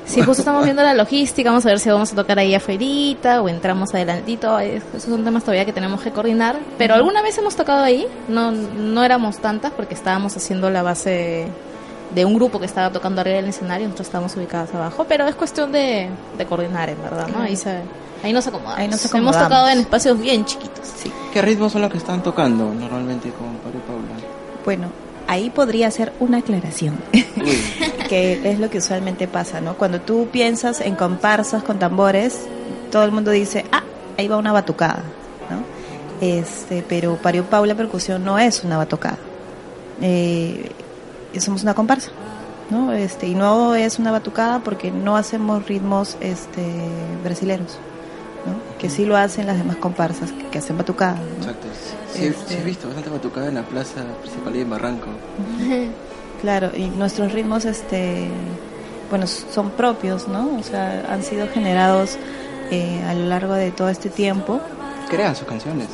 Sí, justo estamos viendo la logística, vamos a ver si vamos a tocar ahí afuera o entramos adelantito. Es- Esos son temas todavía que tenemos que coordinar. Pero alguna vez hemos tocado ahí, no, no éramos tantas porque estábamos haciendo la base de un grupo que estaba tocando arriba del escenario, nosotros estábamos ubicadas abajo, pero es cuestión de, de coordinar, en verdad, ¿no? Ahí, se, ahí nos acomodamos. Ahí nos Hemos acomodamos. tocado en espacios bien chiquitos. Sí. ¿Qué ritmos son los que están tocando normalmente con Pario Paula? Bueno, ahí podría ser una aclaración. Que es lo que usualmente pasa, ¿no? Cuando tú piensas en comparsas con tambores, todo el mundo dice, ah, ahí va una batucada, ¿no? Este, pero Pario Paula Percusión no es una batucada. Eh, somos una comparsa, ¿no? Este, y no es una batucada porque no hacemos ritmos este, brasileros, ¿no? Que sí lo hacen las demás comparsas que, que hacen batucada, ¿no? exacto. Sí, Este- sí he visto bastante batucada en la plaza principal y en Barranco. Claro, y nuestros ritmos, este, bueno, son propios, ¿no? O sea, han sido generados eh, a lo largo de todo este tiempo. Crean sus canciones.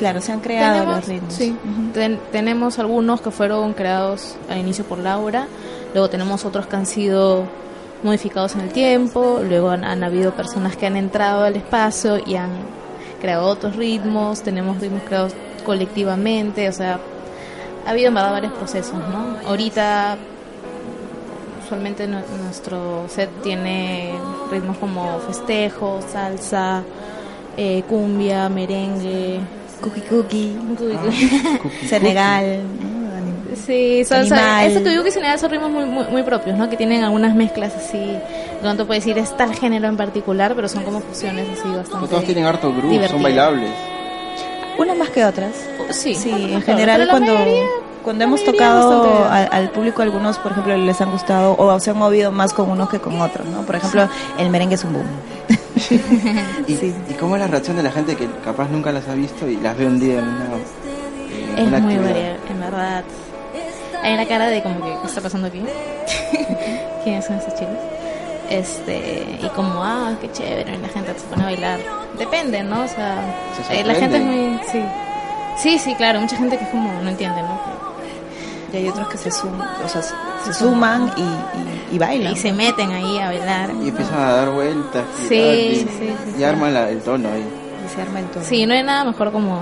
Claro, se han creado Tenemos- los ritmos. Sí, Ujú. ten- tenemos algunos que fueron creados al inicio por Laura, luego tenemos otros que han sido modificados en el tiempo, luego han, han habido personas que han entrado al espacio y han creado otros ritmos, tenemos ritmos creados colectivamente, o sea, ha habido en verdad varios procesos, ¿no? Ahorita usualmente nu- nuestro set tiene ritmos como festejo, salsa, eh, cumbia, merengue, Cookie Cookie, Cookie, Senegal. Sí, son, son, ese que digo que general son ritmos muy, muy, muy propios, ¿no? Que tienen algunas mezclas así, no te puedo decir es tal género en particular, pero son como fusiones así Pero bastante. todos tienen harto groove, son divertidas. bailables. Unas más que otras. Sí, Sí, otras en general cuando mayoría- cuando hemos tocado al, al público algunos, por ejemplo, les han gustado o se han movido más con unos que con otros, ¿no? Por ejemplo, el merengue es un boom. ¿Y, Sí. ¿Y cómo es la reacción de la gente que capaz nunca las ha visto y las ve un día en una, en Es una muy variado, en verdad. Hay la cara de como que, ¿qué está pasando aquí? ¿Quiénes son estos chicos? este y como ah qué chévere la gente se pone a bailar depende no o sea Se eh, la gente es muy sí sí sí claro mucha gente que es como no entiende no Y hay otros que se suman, o sea, se- suman y, y, y bailan. y se meten ahí a bailar Y empiezan a dar vueltas. Y, Sí, y, sí, sí, y sí. arman la- el tono ahí. Y se arma el todo. sí no hay nada mejor como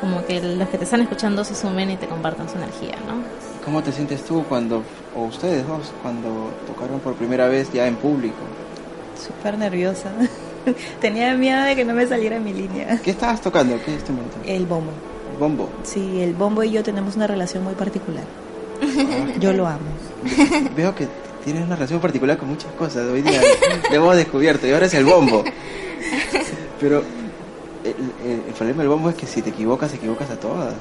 como que los que te están escuchando se sumen y te compartan su energía no ¿Cómo te sientes tú cuando, o ustedes dos, cuando tocaron por primera vez ya en público? Súper nerviosa. Tenía miedo de que no me saliera mi línea. ¿Qué estabas tocando? ¿Qué instrumento? El bombo. Bombo. Sí, el bombo y yo tenemos una relación muy particular. Yo lo amo. Veo que tienes una relación particular con muchas cosas. Hoy día lo hemos descubierto y ahora es el bombo. Pero el, el- el problema del bombo es que si te equivocas, equivocas a todas.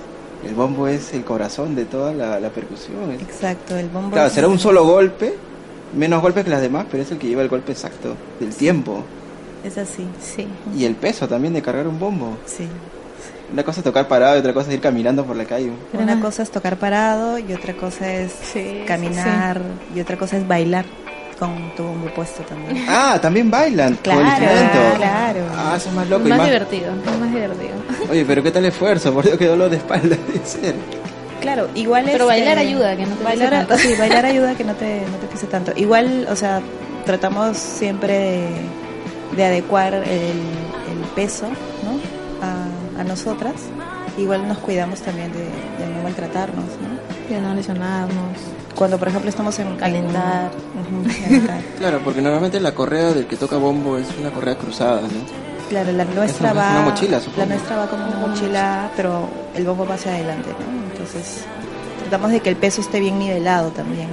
El bombo es el corazón de toda la, la percusión. Exacto, el bombo. Claro, es- será un solo golpe, menos golpes que las demás, pero es el que lleva el golpe exacto del tiempo. Es así, sí Y el peso también de cargar un bombo. sí. Una cosa es tocar parado y otra cosa es ir caminando por la calle. Una cosa es tocar parado y otra cosa es Sí, caminar y otra cosa es bailar con tu bombo puesto también. Ah, también bailan con el Claro, instrumento. claro. Ah, eso es más loco. y más más- divertido es más divertido Oye, pero qué tal esfuerzo, por Dios, qué dolor de espalda ser. Claro, igual Pero este, bailar ayuda, que no te bailar, pese tanto. Sí, bailar ayuda que no te, no te pise tanto. Igual, o sea, tratamos siempre de, de adecuar el, el peso, ¿no? A, nosotras. Igual nos cuidamos también de, de no maltratarnos, ¿no? de no lesionarnos Cuando, por ejemplo, estamos en Calentar. Claro, porque normalmente la correa del que toca bombo es una correa cruzada, ¿no? Claro, la nuestra Es va. una mochila, supongo. La nuestra va como una mochila, pero el bombo va hacia adelante, ¿no? Entonces, tratamos de que el peso esté bien nivelado también.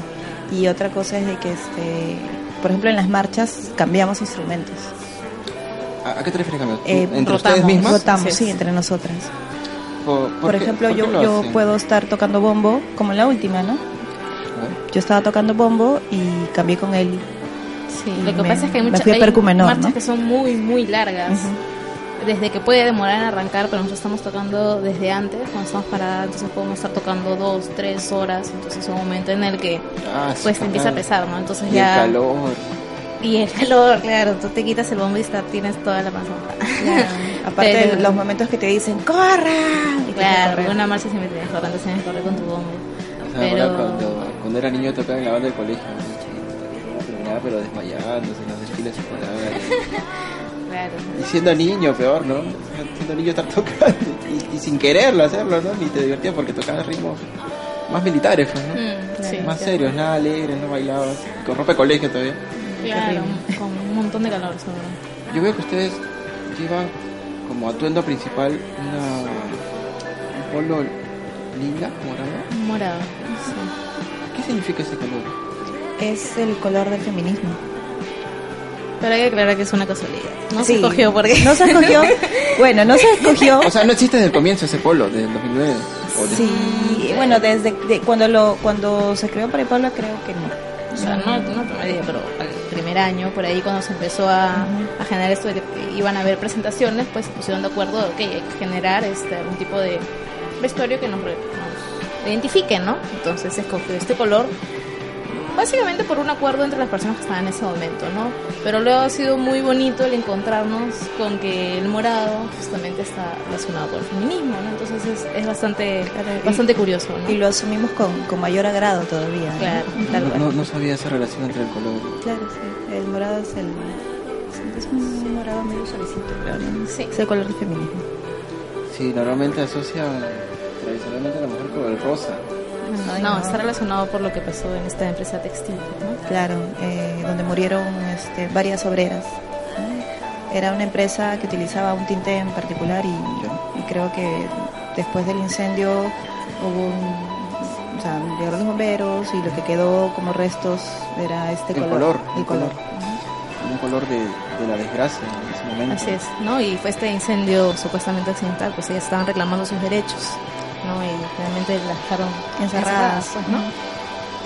Y otra cosa es de que, este, por ejemplo, en las marchas cambiamos instrumentos. ¿A, a qué te refieres, Camilo? Eh, ¿Entre rotamos. ustedes mismas? Rotamos, Sí. sí, entre nosotras. Por, Por, qué- ejemplo, por yo, yo puedo estar tocando bombo, como en la última, ¿no? Yo estaba tocando bombo y cambié con él. Sí, Y lo que me- pasa es que hay muchas hay marchas ¿no? que son muy, muy largas. Ujú. Desde que puede demorar en arrancar, pero nosotros estamos tocando desde antes, cuando estamos paradas, entonces podemos estar tocando dos, tres horas, entonces es un momento en el que Ah, pues sí, te empieza a pesar, ¿no? Entonces Y ya... el calor. Y el calor, claro, tú te quitas el bombo y está- tienes toda la. Claro. Aparte Pero- de los momentos que te dicen, ¡corra! Y Claro, una marcha siempre tienes que correr, tienes que correr con tu bombo. O sea, Pero... ahora cuando, cuando era niño tocaba en la banda del colegio. ¿no? Chiquito, Terminaba pero desmayándose en los desfiles escolares. Claro. Y siendo niño, peor, ¿no? Siendo niño estar tocando y, y sin quererlo hacerlo, ¿no? Ni te divertías porque tocabas ritmos más militares, pues, ¿no? Mm, sí, más sí. serios, nada alegres, no bailabas. Con ropa de colegio todavía. Claro, con un montón de calor sobre Yo veo que ustedes llevan como atuendo principal una, un polo lila, morado. morado. sí. ¿Qué significa ese color? Es el color del feminismo. Pero hay que aclarar que es una casualidad. No Sí. se escogió porque... No se escogió. bueno, no se escogió. O sea, no existe desde el comienzo ese polo, del 2009. o de- Sí, bueno, desde de- cuando lo cuando se creó para Pablo creo que no. O sea, no, no el día, pero al primer año, por ahí cuando se empezó a, a generar esto de que iban a haber presentaciones, pues se pusieron de acuerdo, ok, hay que generar este, algún tipo de vestuario que nos, re- nos identifique, ¿no? Entonces se escogió este color, básicamente por un acuerdo entre las personas que estaban en ese momento, ¿no? Pero luego ha sido muy bonito el encontrarnos con que el morado justamente está relacionado con el feminismo, ¿no? Entonces es, es bastante, y- bastante curioso, ¿no? Y lo asumimos con, con mayor agrado todavía. ¿no? Claro, no sabía esa relación entre el color. Claro, sí. El morado es el es un morado medio suavecito, creo, ¿no? Sí. Es el color del feminismo. Sí, normalmente asocia tradicionalmente a la mujer con el rosa. Ay, no, no. está relacionado por lo que pasó en esta empresa textil, ¿no? Claro, eh, donde murieron este, varias obreras. Era una empresa que utilizaba un tinte en particular y, y creo que después del incendio hubo un, o sea, llegaron los bomberos y lo que quedó como restos era este El color. color, el el color. color. Un color de, de la desgracia en ese momento. Así es, ¿no? Y fue este incendio supuestamente accidental, pues ellas estaban reclamando sus derechos, ¿no? Y realmente las dejaron Encerradas, pues, ¿no?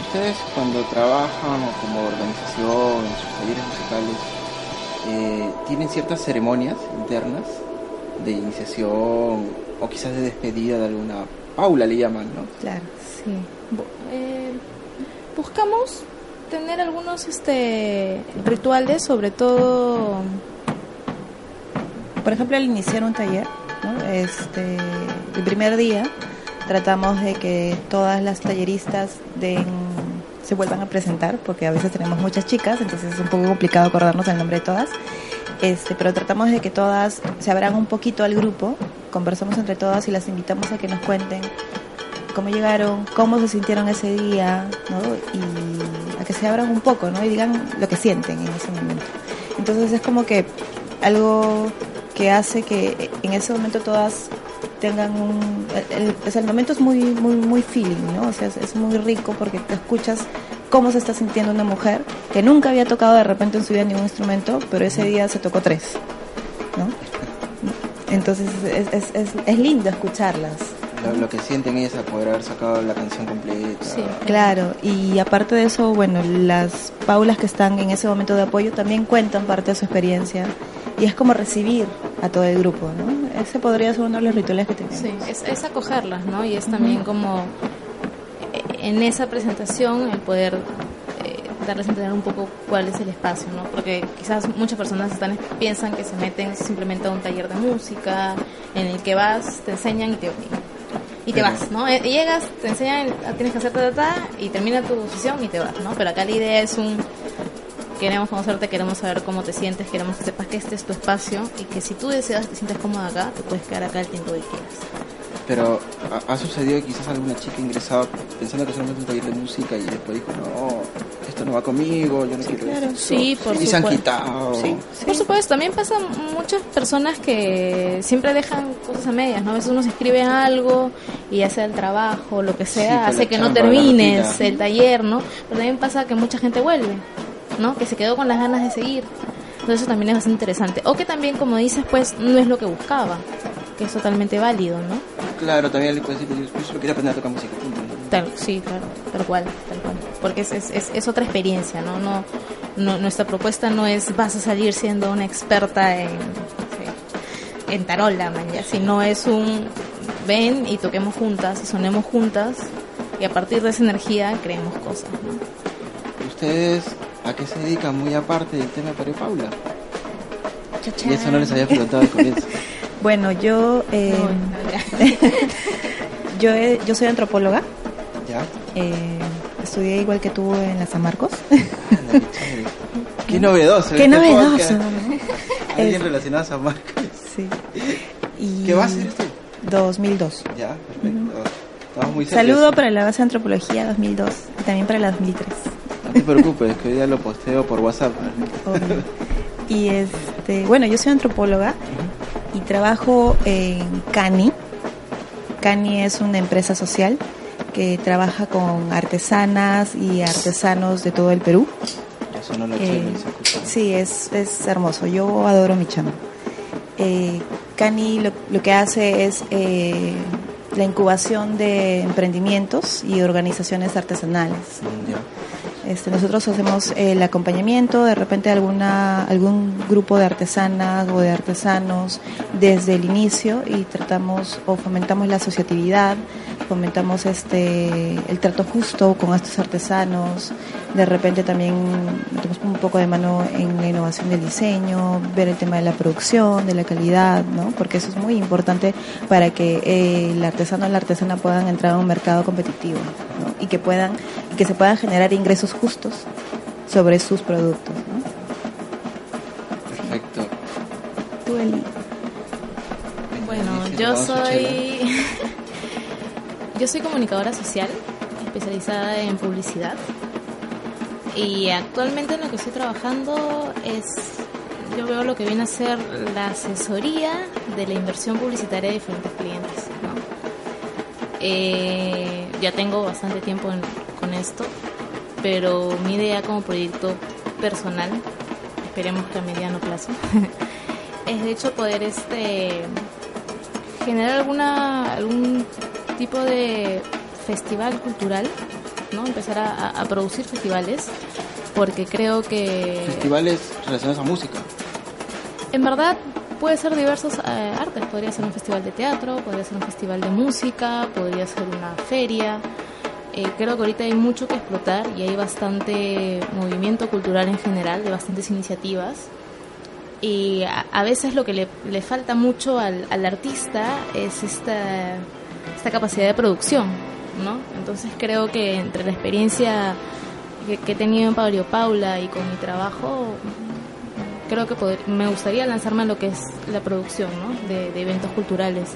Ustedes cuando trabajan o como organización en sus talleres musicales, eh, ¿tienen ciertas ceremonias internas de iniciación o quizás de despedida de alguna Paula le llaman, ¿no? Claro. Eh, buscamos tener algunos este rituales, sobre todo por ejemplo, al iniciar un taller, este, el primer día tratamos de que todas las talleristas den, se vuelvan a presentar, porque a veces tenemos muchas chicas, entonces es un poco complicado acordarnos el nombre de todas. Este, pero tratamos de que todas se abran un poquito al grupo, conversamos entre todas y las invitamos a que nos cuenten cómo llegaron, cómo se sintieron ese día, ¿no? y a que se abran un poco, ¿no? y digan lo que sienten en ese momento. Entonces es como que algo que hace que en ese momento todas tengan un... El, momento es muy, muy, muy feeling, ¿no? O sea, es, muy rico porque te escuchas cómo se está sintiendo una mujer que nunca había tocado de repente en su vida ningún instrumento, pero ese día se tocó tres, ¿no? Entonces es, es, es, es lindo escucharlas. Lo, que sienten es a poder haber sacado la canción completa. Sí, claro. Y aparte de eso, bueno, las paulas que están en ese momento de apoyo también cuentan parte de su experiencia y es como recibir a todo el grupo, ¿no? Ese podría ser uno de los rituales que tenemos. Sí, es, acogerlas, ¿no? Y es también como eh, en esa presentación el poder eh, darles a entender un poco cuál es el espacio, ¿no? Porque quizás muchas personas están piensan que se meten simplemente a un taller de música en el que vas, te enseñan y te y te vas, ¿no? Eh, llegas, te enseñan, tienes que hacer ta, y termina tu sesión y te vas, ¿no? Pero acá la idea es un queremos conocerte, queremos saber cómo te sientes, queremos que sepas que este es tu espacio y que si tú deseas, te sientes cómoda acá, te puedes quedar acá el tiempo que quieras. Pero ha, sucedido quizás alguna chica ingresada pensando que solamente un taller de música y después dijo, no, esto no va conmigo, yo no quiero claro. Sí, por y supuesto. se han quitado. Sí, Por supuesto, también pasa muchas personas que siempre dejan cosas a medias, ¿no? A veces uno se escribe algo y hace el trabajo, lo que sea, hace que no termines el taller, ¿no? Pero también pasa que mucha gente vuelve. ¿no? Que se quedó con las ganas de seguir. Entonces eso también es bastante interesante. O que también, como dices, pues no es lo que buscaba, que es totalmente válido, ¿no? Claro, también le puedes decir, yo quería aprender a tocar música. Tal, sí, claro, tal cual, tal cual. Porque es, es, es, otra experiencia, ¿no? No, no Nuestra propuesta no es vas a salir siendo una experta en, en tarola, man, ya, sino es un ven y toquemos juntas y sonemos juntas y a partir de esa energía creemos cosas, ¿no? Ustedes ¿A qué se dedica muy aparte del tema de Mario Paula? Y eso no les había preguntado al comienzo. bueno, yo, eh, yo, yo soy antropóloga. Eh, estudié igual que tú en la San Marcos. Qué novedoso. Qué este novedoso. Alguien relacionado a San Marcos. Sí. ¿Qué base eres tú? 2002. Ya, perfecto. muy Saludo para la base de antropología 2002 y también para la 2003 te preocupes, que hoy día lo posteo por WhatsApp. Y este, bueno, yo soy antropóloga y trabajo en CANI. CANI es una empresa social que trabaja con artesanas y artesanos de todo el Perú. Eso no lo eh, Sí, es, es hermoso. Yo adoro mi chamba. Eh, CANI lo, lo, que hace es eh, la incubación de emprendimientos y organizaciones artesanales. Este, nosotros hacemos el acompañamiento, de repente alguna algún grupo de artesanas o de artesanos desde el inicio y tratamos o fomentamos la asociatividad, fomentamos este el trato justo con estos artesanos, de repente también metemos un poco de mano en la innovación del diseño, ver el tema de la producción, de la calidad, ¿no? porque eso es muy importante para que eh, el artesano o la artesana puedan entrar a un mercado competitivo y que puedan y que se puedan generar ingresos justos sobre sus productos. Perfecto. Bueno, yo soy yo soy comunicadora social especializada en publicidad y actualmente en lo que estoy trabajando es yo veo lo que viene a ser la asesoría de la inversión publicitaria de diferentes clientes. Eh, ya tengo bastante tiempo con esto, pero mi idea como proyecto personal, esperemos que a mediano plazo, es de hecho poder este generar alguna algún tipo de festival cultural, ¿no? Empezar a, producir festivales, porque creo que... Festivales relacionados a música. En verdad, puede ser diversos eh, artes, podría ser un festival de teatro, podría ser un festival de música, podría ser una feria. eh, creo que ahorita hay mucho que explotar y hay bastante movimiento cultural en general, de bastantes iniciativas. Y a, veces lo que le, le falta mucho al, al, artista es esta, esta capacidad de producción, ¿no? Entonces creo que entre la experiencia que, que he tenido en Pablo Paula y con mi trabajo, creo que me gustaría lanzarme a lo que es la producción ¿no? de, eventos culturales.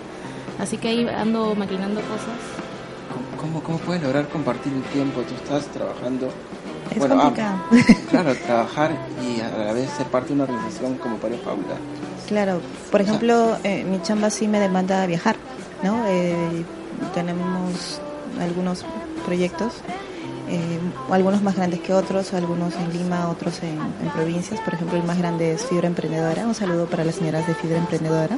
Así que ahí ando maquinando cosas. ¿Cómo, cómo puedes lograr compartir el tiempo? Tú estás trabajando... Es bueno, ah, claro, trabajar y a la vez ser parte de una organización como Pario Paula. Claro, por ejemplo, eh, mi chamba sí me demanda viajar, ¿no? Eh, tenemos algunos proyectos eh, algunos más grandes que otros, algunos en Lima, otros en, provincias. Por ejemplo, el más grande es Fibra Emprendedora. Un saludo para las señoras de Fibra Emprendedora.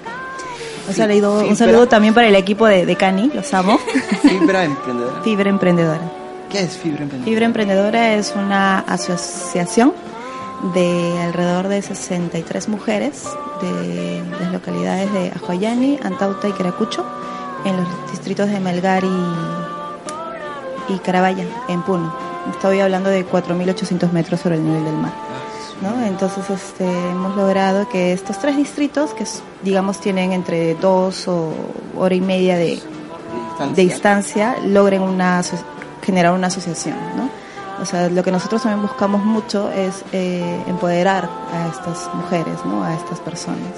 Un, saludo, un saludo también para el equipo de, de Cani, los amo. Fibra Emprendedora. Fibra Emprendedora. ¿Qué es Fibra Emprendedora? Fibra Emprendedora es una asociación de alrededor de 63 mujeres de las localidades de Ajoyani, Antauta y Queracucho, en los distritos de Melgar y y Carabaya, en Puno. Estoy hablando de 4.800 metros sobre el nivel del mar. ¿no? Entonces este, hemos logrado que estos tres distritos, que digamos tienen entre dos o hora y media de, de distancia, logren una, generar una asociación. ¿no? O sea, lo que nosotros también buscamos mucho es eh, empoderar a estas mujeres, ¿no? a estas personas.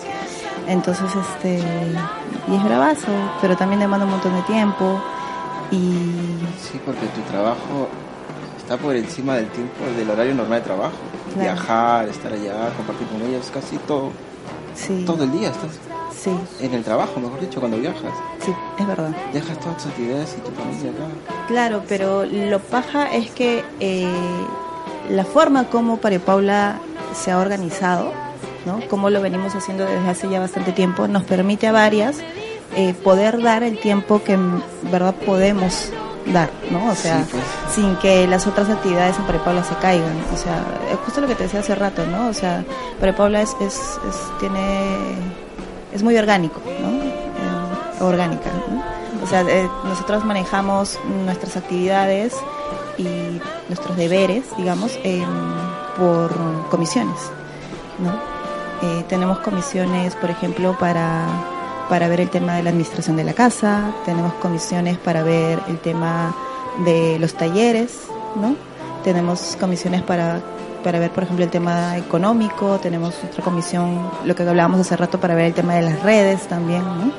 Entonces, este, y es bravazo, pero también demanda un montón de tiempo. Sí, porque tu trabajo está por encima del tiempo del horario normal de trabajo. Viajar, estar allá, compartir con ellos, casi todo. Todo el día estás. Sí. En el trabajo, mejor dicho, cuando viajas. Sí, es verdad. Dejas todas tus actividades y tu familia acá. Claro, pero lo paja es que eh, la forma como Pare Paula se ha organizado, ¿no? Como lo venimos haciendo desde hace ya bastante tiempo, nos permite a varias eh, poder dar el tiempo que en verdad podemos dar, ¿no? O sea, pues. sin que las otras actividades en Prepaula se caigan. O sea, es justo lo que te decía hace rato, ¿no? O sea, Prepaula es, es, es, tiene, es muy orgánico, ¿no? Eh, orgánica, ¿no? O sea, eh, nosotros manejamos nuestras actividades y nuestros deberes, digamos, por comisiones, ¿no? tenemos comisiones, por ejemplo, para para ver el tema de la administración de la casa, tenemos comisiones para ver el tema de los talleres, ¿no? Tenemos comisiones para, para ver, por ejemplo, el tema económico, tenemos otra comisión, lo que hablábamos hace rato, para ver el tema de las redes también, ¿no?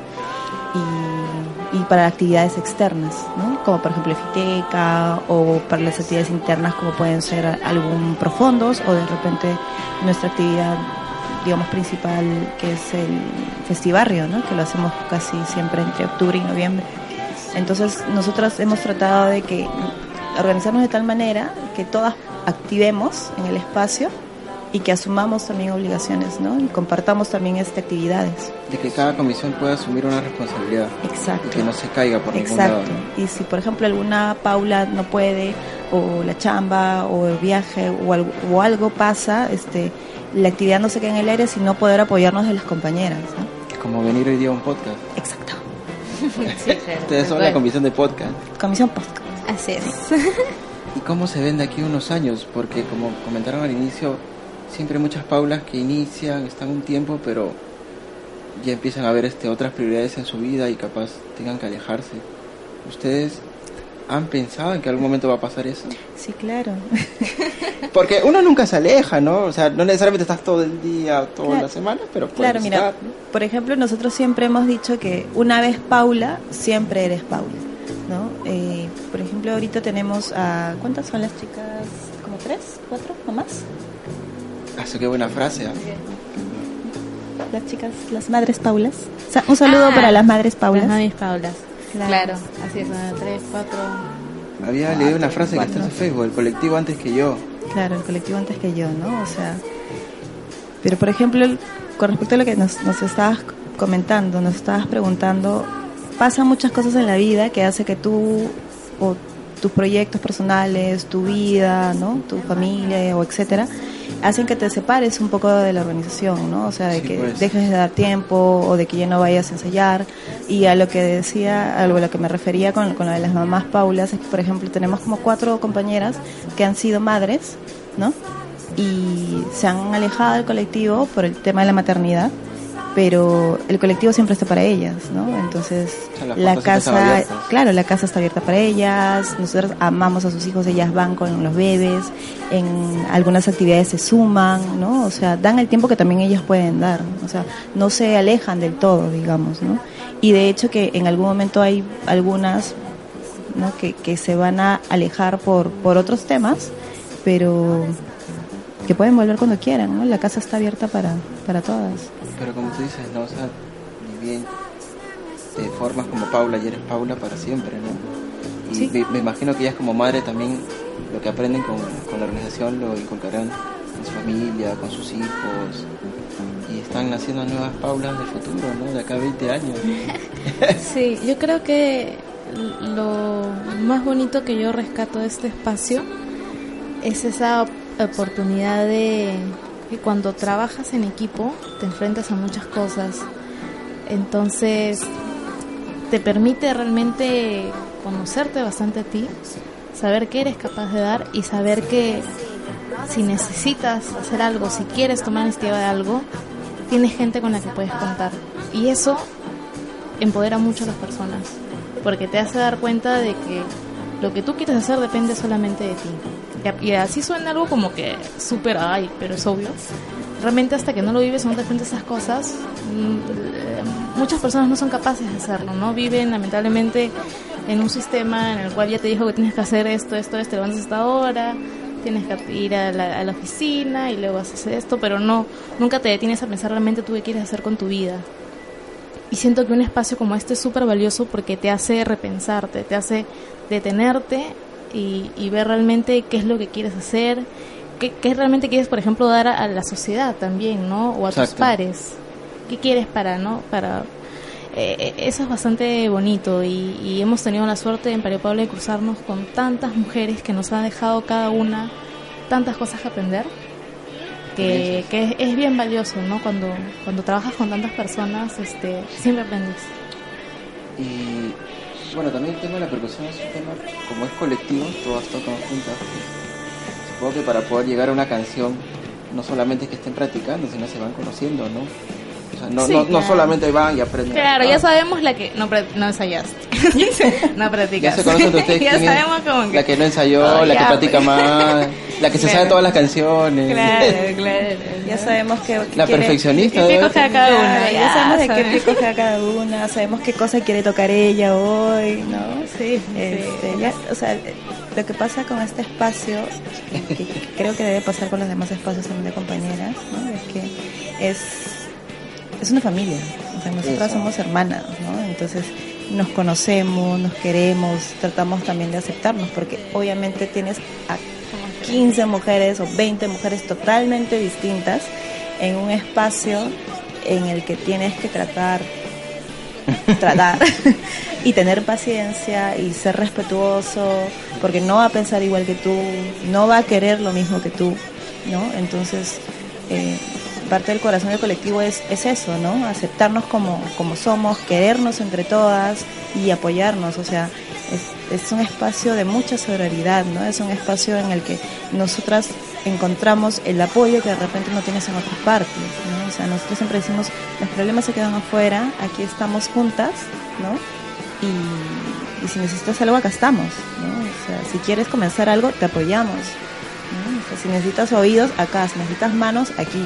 Y, y para actividades externas, ¿no? Como por ejemplo Fiteca o para las actividades internas como pueden ser algún profundos o de repente nuestra actividad digamos, principal, que es el festivarrio, ¿no? que lo hacemos casi siempre entre octubre y noviembre. Entonces, nosotras hemos tratado de que organizarnos de tal manera que todas activemos en el espacio y que asumamos también obligaciones, ¿no? Y compartamos también estas actividades. De que cada comisión pueda asumir una responsabilidad. Exacto. Y que no se caiga por ningún lado. Y si, por ejemplo, alguna Paula no puede, o la chamba, o el viaje, o algo, o algo pasa, este la actividad no se queda en el aire, sino poder apoyarnos de las compañeras. Como venir hoy día a un podcast. Exacto. Ustedes son la comisión de podcast. Comisión podcast. Así es. ¿Y cómo se ven de aquí unos años? Porque como comentaron al inicio, siempre muchas paulas que inician, están un tiempo, pero ya empiezan a ver este, otras prioridades en su vida y capaz tengan que alejarse. ¿Ustedes han pensado en que algún momento va a pasar eso? Sí, claro. Porque uno nunca se aleja, ¿no? O sea, no necesariamente estás todo el día, toda la semana, pero Claro, mira, por ejemplo, nosotros siempre hemos dicho que una vez Paula, siempre eres Paula, ¿no? Eh, por ejemplo, ahorita tenemos a... ¿Cuántas son las chicas? ¿Como tres? ¿Cuatro? ¿O más? Eso, qué buena frase. ¿eh? Las chicas, las madres Paulas. un saludo ah, para las madres Paulas. Las madres Paulas. Claro, así es, tres, cuatro... Había leído una frase que está en Facebook, el colectivo antes que yo. Claro, el colectivo antes que yo, ¿no? O sea, pero por ejemplo, con respecto a lo que nos, nos estabas comentando, nos estabas preguntando, pasan muchas cosas en la vida que hace que tú o tus proyectos personales, tu vida, ¿no? Tu familia o etcétera, hacen que te separes un poco de la organización, ¿no? O sea, de Sí, que pues. dejes de dar tiempo o de que ya no vayas a ensayar. Y a lo que decía, a lo a lo que me refería con, con lo de las mamás Paulas, es que, por ejemplo, tenemos como cuatro compañeras que han sido madres, ¿no? Y se han alejado del colectivo por el tema de la maternidad, pero el colectivo siempre está para ellas, ¿no? Entonces, O sea, las la casa, claro, la casa está abierta para ellas, nosotros amamos a sus hijos, ellas van con los bebés, en algunas actividades se suman, ¿no? O sea, dan el tiempo que también ellas pueden dar, o sea, no se alejan del todo, digamos, ¿no? Y de hecho que en algún momento hay algunas, ¿no? Que, que se van a alejar por, por otros temas, pero que pueden volver cuando quieran, ¿no? La casa está abierta para, para todas. Pero como tú dices, ¿no? O sea, te formas como Paula y eres Paula para siempre, ¿no? Y Sí. me, me imagino que ellas como madre también lo que aprenden con, con la organización lo inculcarán en su familia, con sus hijos. Y están naciendo nuevas Paulas del futuro, ¿no? De acá a 20 años. Sí, yo creo que lo más bonito que yo rescato de este espacio es esa oportunidad de que cuando trabajas en equipo te enfrentas a muchas cosas. Entonces te permite realmente conocerte bastante a ti, saber qué eres capaz de dar y saber que si necesitas hacer algo, si quieres tomar iniciativa de algo, tienes gente con la que puedes contar. Y eso empodera mucho a las personas, porque te hace dar cuenta de que lo que tú quieres hacer depende solamente de ti. Y así suena algo como que súper, ay, pero es obvio. Realmente hasta que no lo vives no te enfrentas a esas cosas, mm, eh, muchas personas no son capaces de hacerlo, ¿no? Viven lamentablemente en un sistema en el cual ya te dijo que tienes que hacer esto, esto, esto, levantas esta hora, tienes que ir a la, a la oficina y luego haces esto, pero no, nunca te detienes a pensar realmente tú qué quieres hacer con tu vida. Y siento que un espacio como este es súper valioso porque te hace repensarte, te hace detenerte y, y ver realmente qué es lo que quieres hacer, qué, qué realmente quieres, por ejemplo, dar a, a la sociedad también, ¿no? O a tus Exacto. pares. ¿Qué quieres para, no? Para... eh, eh, eso es bastante bonito y, y hemos tenido la suerte en Pario Pablo de cruzarnos con tantas mujeres que nos han dejado cada una tantas cosas que aprender que, que es, es bien valioso, ¿no? Cuando, cuando trabajas con tantas personas, este, siempre aprendes. Y bueno, también el tema de la percusión es un tema, como es colectivo, todas tocan juntas. Supongo que para poder llegar a una canción, no solamente es que estén practicando, sino se van conociendo, ¿no? O sea, no, Sí, no, no solamente van y aprenden. Claro, Ah, ya sabemos la que no, no ensayaste, no Ya practicas. se ustedes ya quién es sabemos como que... la que no ensayó, Oh, la ya, que practica pues. más, la que se Claro. sabe todas las canciones. Claro, claro. Ya sabemos que La perfeccionista. ¿Qué coge a cada una? ya sabemos de qué coge a cada una, sabemos qué cosa quiere tocar ella hoy, ¿no? Sí, Este, sí. ya, o sea, lo que pasa con este espacio, que, que creo que debe pasar con los demás espacios también de compañeras, ¿no? Es que es, es una familia, o sea, nosotras Eso. somos hermanas, ¿no? Entonces nos conocemos, nos queremos, tratamos también de aceptarnos, porque obviamente tienes a 15 mujeres o 20 mujeres totalmente distintas en un espacio en el que tienes que tratar tratar y tener paciencia y ser respetuoso porque no va a pensar igual que tú no va a querer lo mismo que tú no entonces eh, parte del corazón del colectivo es, es eso no aceptarnos como, como somos querernos entre todas y apoyarnos. O sea es, un espacio de mucha sororidad no es un espacio en el que nosotras encontramos el apoyo que de repente no tienes en otras partes o sea nosotros siempre decimos los problemas se quedan afuera aquí estamos juntas no y, si necesitas algo acá estamos o sea si quieres comenzar algo te apoyamos si necesitas oídos acá si necesitas manos aquí.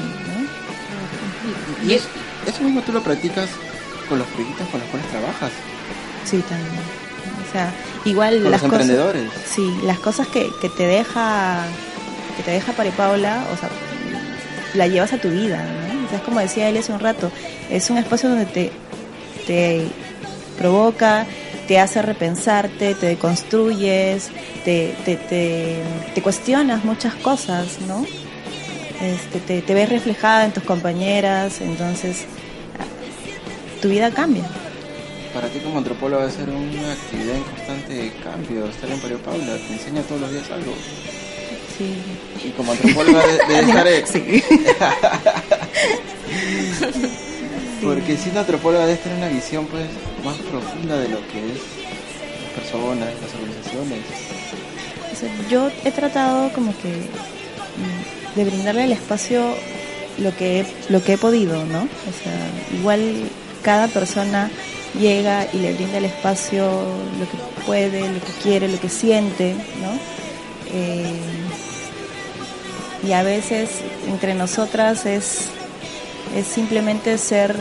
Y es- eso mismo tú lo practicas con los proyectos con los cuales trabajas, sí también o sea igual con las los cosas emprendedores. Sí, las cosas que, que te deja que te deja Paula, o sea, la llevas a tu vida, ¿no? O sea, es como decía él hace un rato, es un espacio donde te, te provoca, te hace repensarte, te deconstruyes, te, te, te, te cuestionas muchas cosas, ¿no? Este, te, te ves reflejada en tus compañeras, entonces tu vida cambia. Para ti como antropólogo debe ser una actividad en constante cambio, estar en Pario Paula, te enseña todos los días algo. Sí. Y como antropóloga de, de estar... Sí. Porque siendo antropóloga debe tener una visión pues más profunda de lo que es las personas, las organizaciones. O sea, yo he tratado como que de brindarle el espacio lo que lo que he podido, ¿no? O sea, igual cada persona llega y le brinda el espacio lo que puede, lo que quiere, lo que siente, ¿no? Eh, y a veces entre nosotras es, es simplemente ser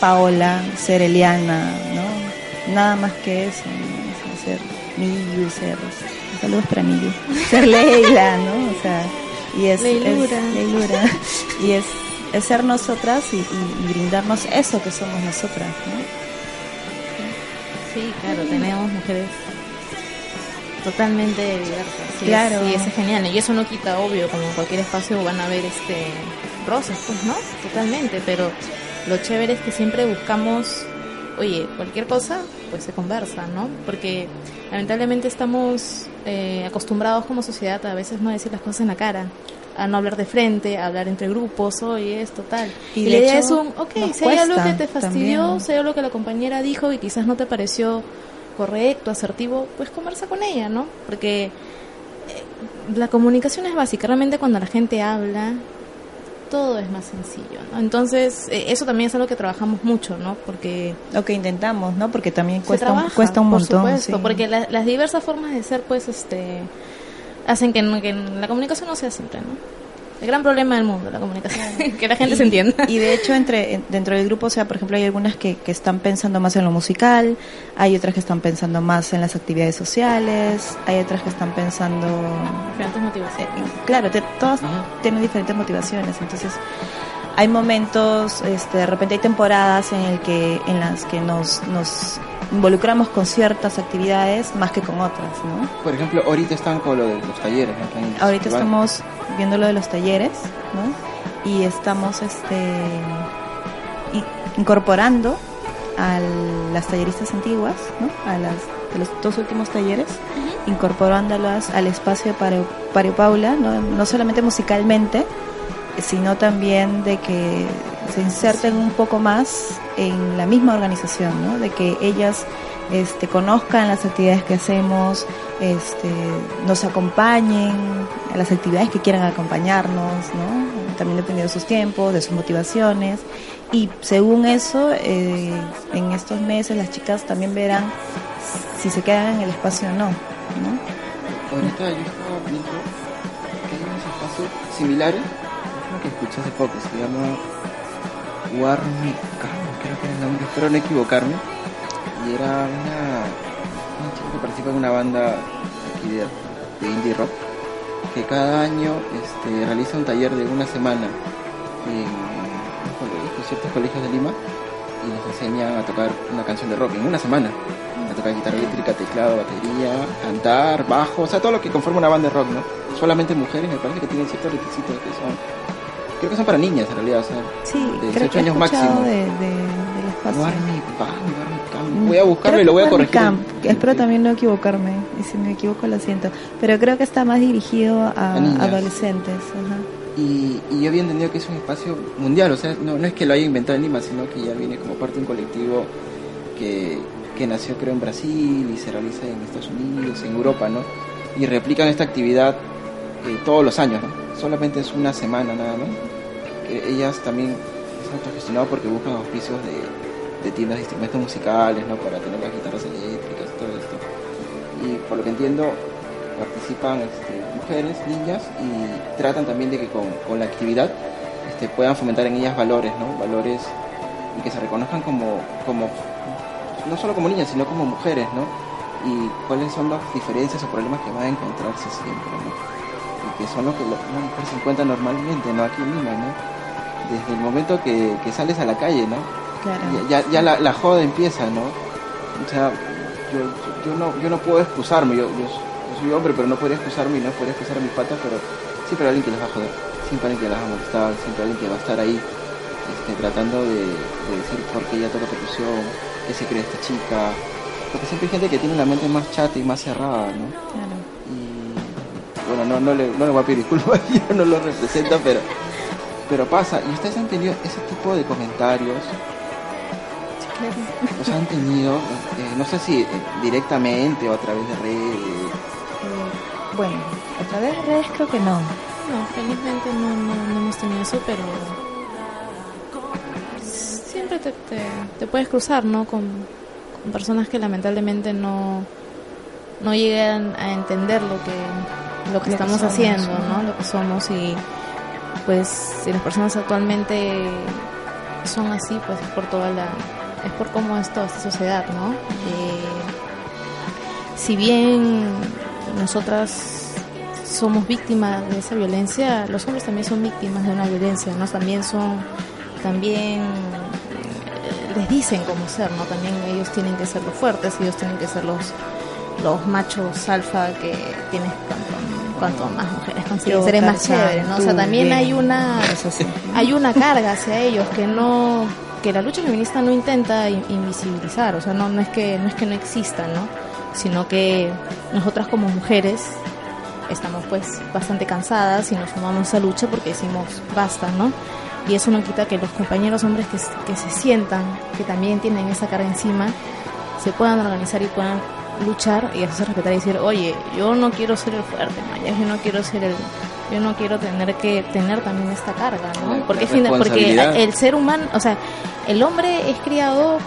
Paola, ser Eliana, ¿no? Nada más que eso, ¿no? O sea, ser Miyu, ser saludos para Miyu, ser Leila, ¿no? O sea, y es, Leilura. es Leilura. y es, es ser nosotras y, y- y brindarnos eso que somos nosotras, ¿no? Sí, claro, tenemos mujeres totalmente diversas. Sí, Claro. Y eso es genial. Y eso no quita, obvio, como en cualquier espacio van a haber este rosas, pues, ¿no? Totalmente. Pero lo chévere es que siempre buscamos, oye, cualquier cosa, pues se conversa, ¿no? Porque lamentablemente estamos eh, acostumbrados como sociedad a veces no decir las cosas en la cara a no hablar de frente, a hablar entre grupos, oye, esto tal. Y la idea es un, ok, si hay algo que te fastidió, también. si hay algo que la compañera dijo y quizás no te pareció correcto, asertivo, pues conversa con ella, ¿no? Porque eh, la comunicación es básica, realmente cuando la gente habla, todo es más sencillo, ¿no? Entonces, eh, eso también es algo que trabajamos mucho, ¿no? Porque Lo que intentamos, ¿no? Porque también cuesta, un, cuesta un por montón. supuesto, sí. porque la- las diversas formas de ser, pues, este, hacen que, que la comunicación no sea simple, ¿no? El gran problema del mundo, la comunicación, que la gente se entienda. Y de hecho, entre en- dentro del grupo, o sea, por ejemplo, hay algunas que, que están pensando más en lo musical, hay otras que están pensando más en las actividades sociales, hay otras que están pensando... Diferentes eh, motivaciones. claro, te- todas tienen diferentes motivaciones, entonces hay momentos, este, de repente hay temporadas en el que en las que nos, nos involucramos con ciertas actividades más que con otras, ¿no? Por ejemplo, ahorita están con lo de los talleres. en- Ahorita estamos viendo lo de los talleres, ¿no? Y estamos este incorporando a las talleristas antiguas, ¿no? A las de los dos últimos talleres, incorporándolas al espacio de Pario, Pario Paula, ¿no? no solamente musicalmente, sino también de que se inserten un poco más en la misma organización, ¿no? De que ellas este, conozcan las actividades que hacemos, este, nos acompañen a las actividades que quieran acompañarnos, ¿no? También dependiendo de sus tiempos, de sus motivaciones. Y según eso, eh, en estos meses las chicas también verán si se quedan en el espacio o no, ¿no? Ahorita yo estaba viendo que hay unos espacios similares, uno que escuché hace poco, se llama Warmica, creo que era el nombre, espero no equivocarme. Y era una, chica que participa en una banda aquí de, de indie rock, que cada año este, realiza un taller de una semana en un colegio, ciertos colegios de Lima y les enseñan a tocar una canción de rock en una semana. A tocar guitarra eléctrica, teclado, batería, cantar, bajo, o sea, todo lo que conforma una banda de rock, ¿no? Solamente mujeres, me parece que tienen ciertos requisitos que son... Creo que son para niñas en realidad, o sea, Sí, de creo 18 que he años máximo. de, de- del espacio. Voy a buscarlo y lo voy a corregir. Camp, espero también no equivocarme, y si me equivoco lo siento. Pero creo que está más dirigido a, A adolescentes. ajá. Y, y yo había entendido que es un espacio mundial, o sea, no, no es que lo haya inventado en Lima, sino que ya viene como parte de un colectivo que, que nació creo en Brasil y se realiza en Estados Unidos, en Europa, ¿no? Y replican esta actividad eh, todos los años, ¿no? Solamente es una semana nada más. Que ellas también es autogestionado porque buscan auspicios de, de tiendas de instrumentos musicales, ¿no? Para tener las guitarras eléctricas y todo esto. Y por lo que entiendo, participan este, mujeres, niñas y tratan también de que con, con la actividad este, puedan fomentar en ellas valores, ¿no? Valores y que se reconozcan como, como no solo como niñas, sino como mujeres, ¿no? Y cuáles son las diferencias o problemas que van a encontrarse siempre, ¿no? Y que son lo que una mujer se encuentra normalmente, ¿no? Aquí Lima, ¿no? Desde el momento que, que sales a la calle, ¿no? Claro. ya, ya, ya la, la joda empieza, ¿no? O sea, yo, yo, yo no, yo no puedo excusarme, yo, soy hombre, pero no podría excusarme y no podría excusar a mis patas, pero siempre hay alguien que les va a joder, siempre hay alguien que las va a molestar, siempre hay alguien que va a estar ahí este, tratando de, de decir por qué ella toca percusión, qué se cree esta chica, porque siempre hay gente que tiene la mente más chata y más cerrada, ¿no? claro. Y, bueno, no, no, le, no le voy a pedir disculpas, yo no lo represento, pero, pero pasa. ¿Y ustedes han tenido ese tipo de comentarios? ¿Los han tenido? Eh, no sé si eh, directamente o a través de redes. Eh, bueno, a través de redes creo que no. No, felizmente no, no, no hemos tenido eso, pero siempre te, te, te puedes cruzar, ¿no? Con, con personas que lamentablemente no, no llegan a entender lo que, lo que Lo que estamos somos, haciendo, ¿no? ¿no? Lo que somos y pues si las personas actualmente son así, pues es por toda la, es por cómo es toda esta sociedad, ¿no? Eh, si bien nosotras somos víctimas de esa violencia, los hombres también son víctimas de una violencia, ¿no? También son, también eh, les dicen cómo ser, ¿no? También ellos tienen que ser los fuertes, ellos tienen que ser los, los machos alfa que tienes cuanto, cuanto más mujeres consigues, eres más chévere, ¿no? O sea, también hay una hay una carga hacia ellos que no que la lucha feminista no intenta in- invisibilizar, o sea, no es que no es que no exista, ¿no? Sino que nosotras como mujeres estamos pues bastante cansadas y nos sumamos a lucha porque decimos basta, ¿no? Y eso no quita que los compañeros hombres que, que se sientan, que también tienen esa carga encima, se puedan organizar y puedan luchar y hacerse respetar y decir, oye, yo no quiero ser el fuerte, Maya, yo no quiero ser el, yo no quiero tener que tener también esta carga, ¿no? Porque, porque el ser humano, o sea, el hombre es criado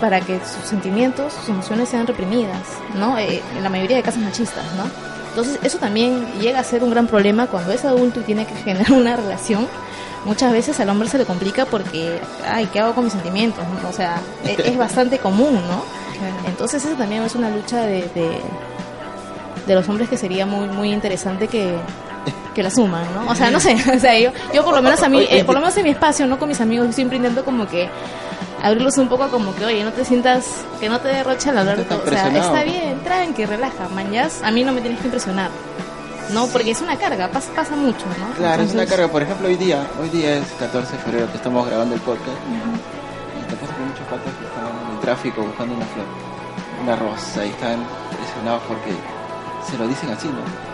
para que sus sentimientos, sus emociones sean reprimidas, ¿no? Eh, en la mayoría de casos machistas, ¿no? Entonces eso también llega a ser un gran problema cuando es adulto y tiene que generar una relación. Muchas veces al hombre se le complica porque, ay, ¿qué hago con mis sentimientos? no? O sea, e- es, bastante común, ¿no? Entonces eso también es una lucha de, de, de los hombres que sería muy muy interesante que, que la suman, ¿no? O sea, no sé, o sea, yo, yo por lo menos a mí, eh, por lo menos en mi espacio, no con mis amigos, yo siempre intento como que abrirlos un poco como que, oye, no te sientas, que no te derroche el hablar todo. O sea, está bien, tranqui, relaja, mañas, a mí no me tienes que impresionar. No, porque es una carga, pasa, pasa mucho, ¿no? Claro, es una Entonces, carga. Por ejemplo, hoy día, hoy día es 14 de febrero que estamos grabando el podcast. Y te pasa que muchos patas que están en el tráfico buscando una flor, una rosa, y están presionados porque se lo dicen así, ¿no?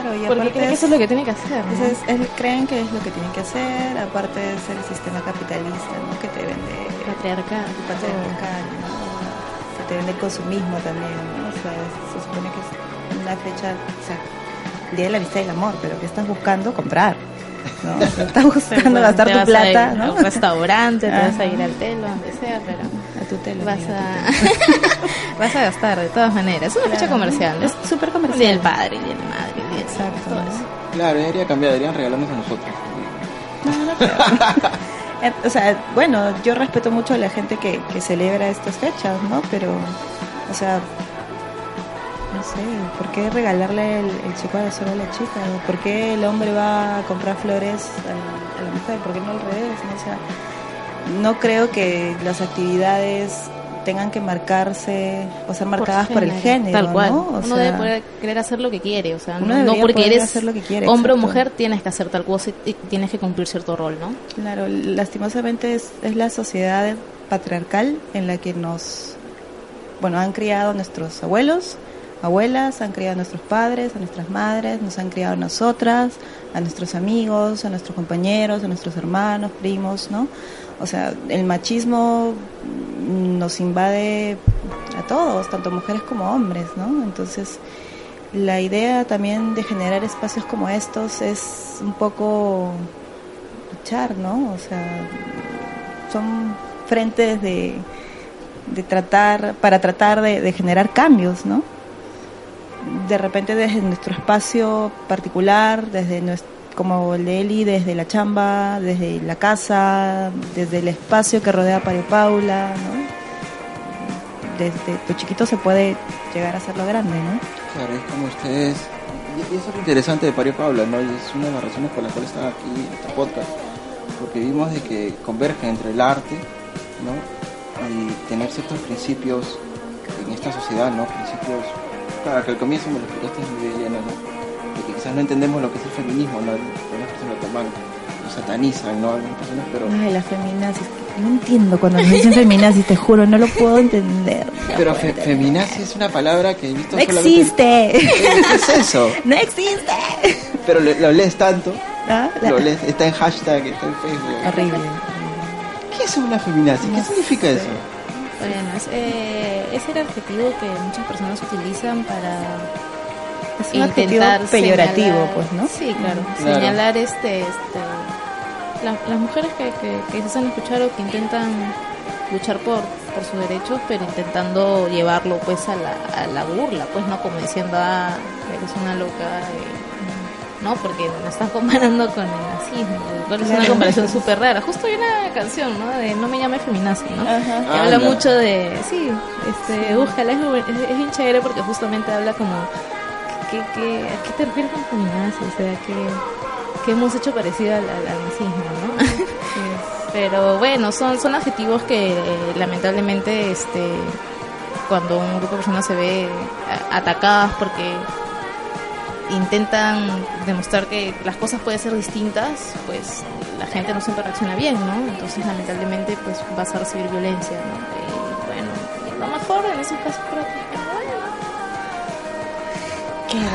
Claro, y Porque creen que eso es lo que tiene que hacer. ¿no? Ese es- es- creen que es lo que tienen que hacer, aparte de ser el sistema capitalista, ¿no? Que te vende Patriarcal. patriarcal, ¿no? Que te vende el consumismo también, ¿no? O sea, se supone que es una fecha, o sea, el día de la amistad y el amor, pero que estás buscando comprar, ¿no? O sea, estás buscando gastar Te tu vas a ir plata, a ¿no? un restaurante, te vas a ir al telo, donde sea, pero A tu tele. vas a, tu vas a gastar de todas maneras. Es una fecha comercial, ¿no? Es súper El comercial. del padre, el día de la madre, el día Exacto, todo ¿no? eso. Claro, debería cambiar, deberían regalarnos a nosotros. Eh, O sea, bueno, yo respeto mucho a la gente que, que celebra estas fechas, ¿no? Pero, o sea, no sé, ¿por qué regalarle el, el chocolate solo a la chica? ¿O ¿Por qué el hombre va a comprar flores a la mujer? ¿Por qué no al revés? ¿no? O sea, no creo que las actividades tengan que marcarse o ser marcadas por, el género, Tal cual. ¿no? O uno sea, debe poder querer hacer lo que quiere, o sea, Uno no, porque eres hacer lo que quiere, hombre o mujer tienes que hacer tal cosa y tienes que cumplir cierto rol, ¿no? Claro, lastimosamente es, es la sociedad patriarcal en la que nos, bueno, han criado nuestros abuelos, abuelas, han criado a nuestros padres, a nuestras madres, nos han criado a nosotras, a nuestros amigos, a nuestros compañeros, a nuestros hermanos, primos, ¿no? O sea, el machismo nos invade a todos, tanto mujeres como hombres, ¿no? Entonces, la idea también de generar espacios como estos es un poco luchar, ¿no? O sea, son frentes de, de tratar, para tratar de, de generar cambios, ¿no? De repente desde nuestro espacio particular, desde nuestro, como el de Eli, desde la chamba, desde la casa, desde el espacio que rodea a Pario Paula, ¿no? Desde tu chiquito se puede llegar a hacerlo grande, ¿no? Claro, es como ustedes. Y eso es lo interesante de Pario Paula, ¿no? Y es una de las razones por las cuales están aquí en este podcast. Porque vimos de que converge entre el arte, ¿no? Y tener ciertos principios en esta sociedad, ¿no? Principios. Claro, que al comienzo me lo explicaste muy bien, ¿no? De que quizás no entendemos lo que es el feminismo, ¿no? Algunas personas lo toman, lo satanizan, ¿no? Algunas personas, pero. Ay, las feminazis, No entiendo cuando nos dicen feminazis, te juro, no lo puedo entender. Pero fe, feminazi es una palabra que he visto No solamente... existe. ¿Qué es eso? No existe. Pero lo, lo lees tanto, ¿Ah? La- lo lees, está en hashtag, está en Facebook. Horrible. ¿Qué es una feminazi? ¿Qué significa sé. eso? Bueno, es, eh, es el adjetivo que muchas personas utilizan para Es un adjetivo intentar peyorativo, señalar- pues, ¿no? Sí, claro. Claro. Señalar este, este la- las mujeres que, que, que se hacen escuchar o que intentan luchar por, por sus derechos, pero intentando llevarlo pues a la, a la burla, pues no como diciendo, ah, eres una loca, eh, no, porque nos estás comparando con el nazismo, lo cual es una Claro. comparación súper rara. Justo hay una canción, ¿no? De No me llame feminazi, ¿no? Ajá. que habla Anda. mucho de sí este búscala es, es, es bien chévere porque justamente habla como ¿qué, qué, a qué te refieres con feminazi? o sea que, que hemos hecho parecido al, al- al nazismo ¿no? pero bueno son son adjetivos que eh, lamentablemente este cuando un grupo de personas se ve a- atacadas porque intentan demostrar que las cosas pueden ser distintas, pues la gente no siempre reacciona bien, ¿no? Entonces, lamentablemente, pues vas a recibir violencia, ¿no? Y bueno, lo mejor en esos casos creo que...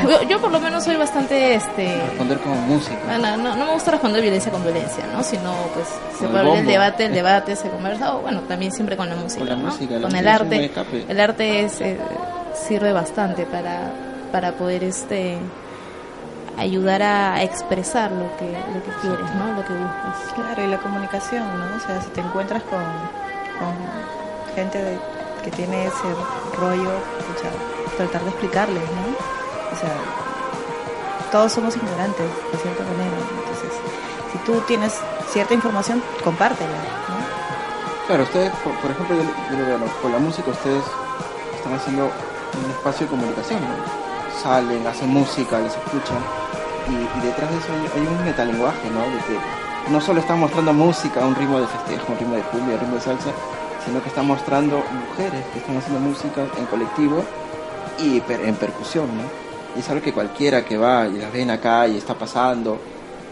Yo, yo por lo menos soy bastante, este... Responder como música. Bueno, no, no me gusta responder violencia con violencia, ¿no? Sino, pues, se Con puede abrir el debate, el debate se conversa, o bueno, también siempre con la música, Con la ¿no? música, con el arte. El arte es, eh, sirve bastante para, para poder, este ayudar a expresar lo que, lo que quieres, ¿no? Lo que buscas. Claro, y la comunicación, ¿no? O sea, si te encuentras con, con gente de- que tiene ese rollo, pucha, tratar de explicarles, ¿no? O sea, todos somos ignorantes, de cierta manera. Entonces, si tú tienes cierta información, compártela, ¿no? Claro, ustedes, por, por ejemplo, yo, yo lo veo, con la música ustedes están haciendo un espacio de comunicación, ¿no? Salen, hacen música, les escuchan, y, y detrás de eso hay, hay un metalenguaje, ¿no? De que no solo están mostrando música, un ritmo de festejo, un ritmo de cumbia, un ritmo de salsa, sino que están mostrando mujeres que están haciendo música en colectivo y per- en percusión, ¿no? Y es algo que cualquiera que va y las ve en la calle, está pasando,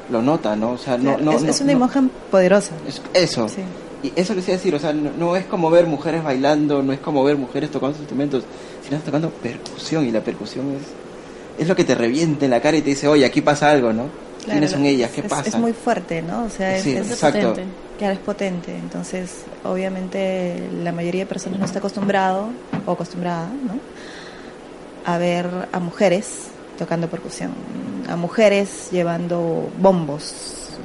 lo nota, ¿no? O sea, no... no es, no- es una imagen poderosa. es- eso. Sí. Y eso les iba a decir, o sea, no, no es como ver mujeres bailando, no es como ver mujeres tocando sus instrumentos, sino tocando percusión y la percusión es, es lo que te revienta en la cara y te dice, oye, aquí pasa algo, ¿no? Claro, ¿Quiénes son ellas? ¿Qué es, pasa? Es muy fuerte, ¿no? O sea, es, Sí, es- exacto. potente. Claro, es potente. Entonces, obviamente, la mayoría de personas no está acostumbrado o acostumbrada, ¿no? A ver a mujeres tocando percusión, a mujeres llevando bombos,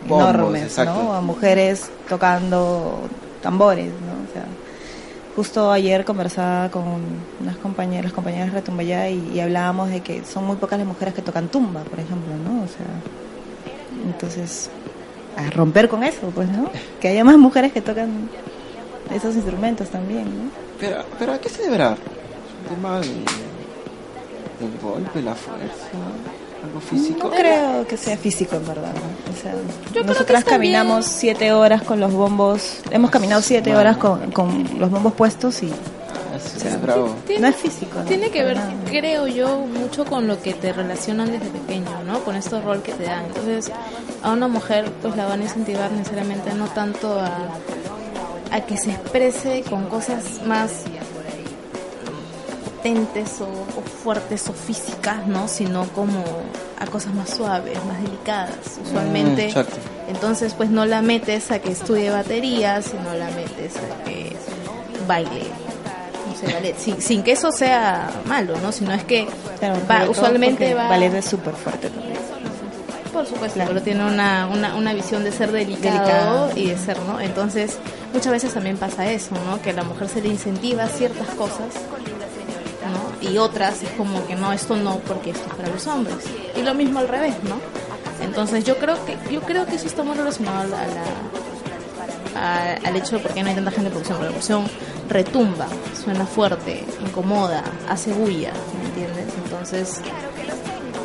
Bombos, enormes, exacto. ¿no? A mujeres tocando tambores, ¿no? O sea, justo ayer conversaba con unas compañeras, las compañeras de Retumbayá y, y hablábamos de que son muy pocas las mujeres que tocan tumba, por ejemplo, ¿no? O sea, entonces, a romper con eso, pues, ¿no? Que haya más mujeres que tocan esos instrumentos también, ¿no? Pero, pero ¿a qué se deberá? ¿Es un tema de- del golpe, la fuerza, algo físico? No creo que sea físico, en verdad. ¿no? O sea, creo que nosotras bien. caminamos siete horas con los bombos, hemos caminado siete horas con, con los bombos puestos y es- O sea. Tiene- no es físico. ¿no? Tiene que ver, creo yo, mucho con lo que te relacionan desde pequeño, ¿no? Con este rol que te dan. Entonces, a una mujer, pues la van a incentivar necesariamente no tanto a, a que se exprese con cosas más potentes o, o fuertes o físicas, ¿no? Sino como a cosas más suaves, más delicadas. Usualmente, Mm, exacto. entonces, pues no la metes a que estudie batería, sino la metes a que baile no sé, ballet, sin, sin que eso sea malo, ¿no? Sino es que Claro, va, usualmente va... ballet es súper fuerte también. Por supuesto, Claro. pero tiene una, una, una visión de ser delicado, Delicado. y de ser, ¿no? Entonces, muchas veces también pasa eso, ¿no? Que a la mujer se le incentiva ciertas cosas. Y otras es como que no, esto no, porque esto es para los hombres. Y lo mismo al revés, ¿no? Entonces, yo creo que yo creo que eso está muy relacionado a al hecho de por qué no hay tanta gente. Porque la producción retumba, suena fuerte, incomoda, hace bulla, ¿me? Entonces,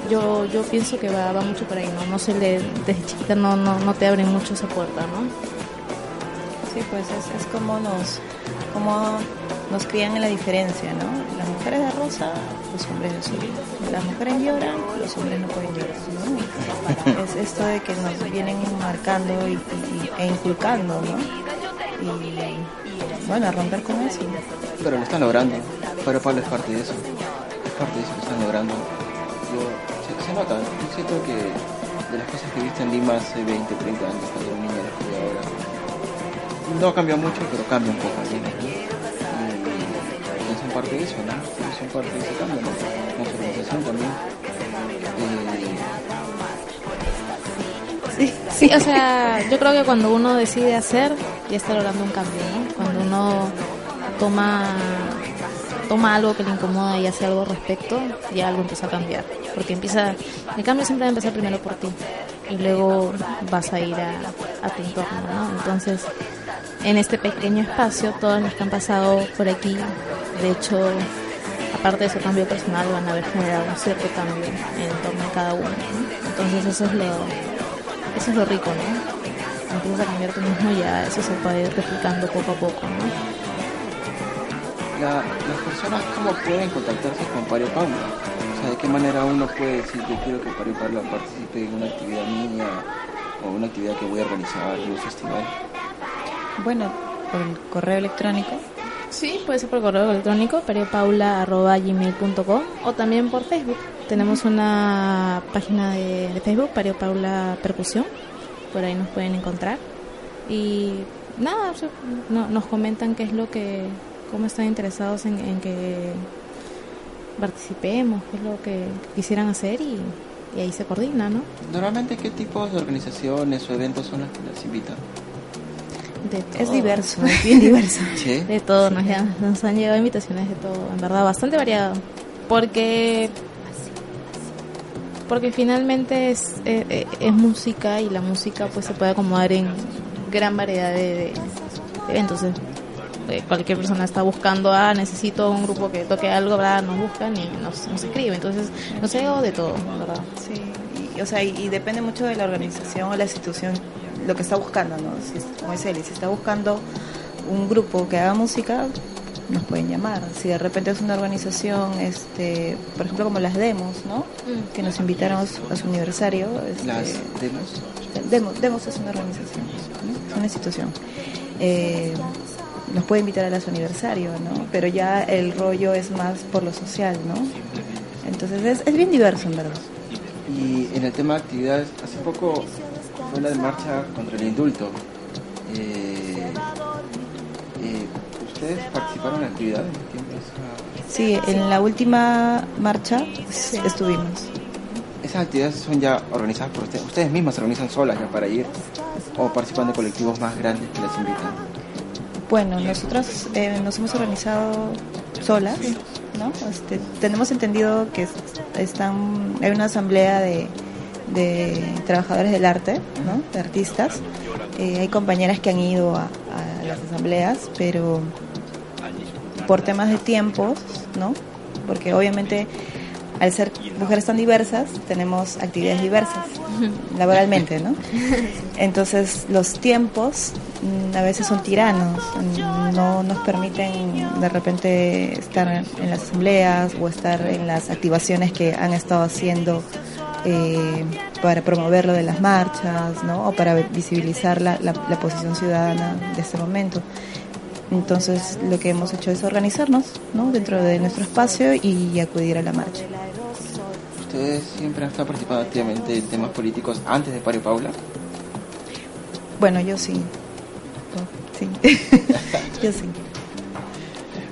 yo yo pienso que va, va mucho por ahí, ¿no? No se le, desde chiquita no, no, no te abren mucho esa puerta, ¿no? Sí, pues es, es como nos como nos crían en la diferencia, ¿no? Mujeres de rosa, los hombres de azul. Las mujeres lloran, los hombres no pueden llorar. Es esto de que nos vienen marcando y, e inculcando, ¿no? y bueno, a romper con eso. Pero lo están logrando. Pero Pablo es parte de eso. Es parte de eso que están logrando. Yo, se, nota. Yo siento que de las cosas que he visto en Lima hace 20, 30 años, cuando era que veo ahora. No cambia mucho, pero cambia un poco allí. Parte de eso, ¿no? Son parte de ese cambio, ¿no? Su organización también. Sí, sí, o sea, yo creo que cuando uno decide hacer, ya está logrando un cambio, ¿no? Cuando uno toma toma algo que le incomoda y hace algo al respecto, ya algo empieza a cambiar. Porque empieza, el cambio siempre va a empezar primero por ti y luego vas a ir a, a tu entorno, ¿no? Entonces, en este pequeño espacio, todos los que han pasado por aquí, de hecho, aparte de su cambio personal, van a haber generado un cierto cambio en torno a cada uno, ¿no? Entonces, eso es lo, eso es lo rico, ¿no? Empiezas a cambiar tú mismo y ya eso se puede ir replicando poco a poco, ¿no? la- las personas cómo pueden contactarse con Pario Paula? O sea, ¿de qué manera uno puede decir yo quiero que Pario Paula participe en una actividad mía o una actividad que voy a organizar en un festival? Bueno, por el correo electrónico. Sí, puede ser por correo electrónico, periopaula.gmail.com o también por Facebook. Tenemos una página de, Facebook, Pario Paula Percusión, por ahí nos pueden encontrar. Y nada, no- nos comentan qué es lo que, cómo están interesados en, que participemos, qué es lo que quisieran hacer y, y ahí se coordina, ¿no? Normalmente, ¿qué tipos de organizaciones o eventos son las que las invitan? De Es diverso, es bien diverso. ¿Sí? De todo, nos, ya- nos han llegado invitaciones de todo, en verdad, bastante variado. Porque porque finalmente es, eh, eh, es música y la música pues se puede acomodar en gran variedad de, de- de eventos. Eh, cualquier persona está buscando, ah, necesito un grupo que toque algo, ¿verdad? Nos buscan y nos, nos escriben. Entonces, nos ha llegado de todo, ¿verdad? Sí, y, o sea, y, y depende mucho de la organización o la institución lo que está buscando, ¿no? Si, es- como dice Eli, si está buscando un grupo que haga música, nos pueden llamar. Si de repente es una organización, este, por ejemplo, como las demos, ¿no? Que nos invitaron a su, aniversario. este, Las demos. Demos, Demos es una organización, ¿no? es una institución. Eh, nos puede invitar a su aniversario, ¿no? Pero ya el rollo es más por lo social, ¿no? Entonces es, es bien diverso, en verdad. Y en el tema de actividades, hace poco fue la de marcha contra el indulto. Eh, eh, ¿Ustedes participaron en actividades? Sí, en la última marcha estuvimos. ¿Esas actividades son ya organizadas por ustedes? ¿Ustedes mismas se organizan solas ya para ir? ¿O participan de colectivos más grandes que las invitan? Bueno, nosotros eh, nos hemos organizado solas, ¿no? Este, tenemos entendido que es- están, hay una asamblea de, de trabajadores del arte. De artistas. Eh, hay compañeras que han ido a, a las asambleas, pero por temas de tiempos, ¿no? Porque obviamente al ser mujeres tan diversas, tenemos actividades diversas laboralmente, ¿no? Entonces los tiempos mm, a veces son tiranos, mm, no nos permiten de repente estar en las asambleas o estar en las activaciones que han estado haciendo eh, para promover lo de las marchas, ¿no? O para visibilizar la, la- la posición ciudadana de este momento. Entonces lo que hemos hecho es organizarnos, ¿no? Dentro de nuestro espacio y acudir a la marcha. ¿Ustedes siempre han estado participando activamente en temas políticos antes de Pario Paula? Bueno, yo sí. Sí. yo sí.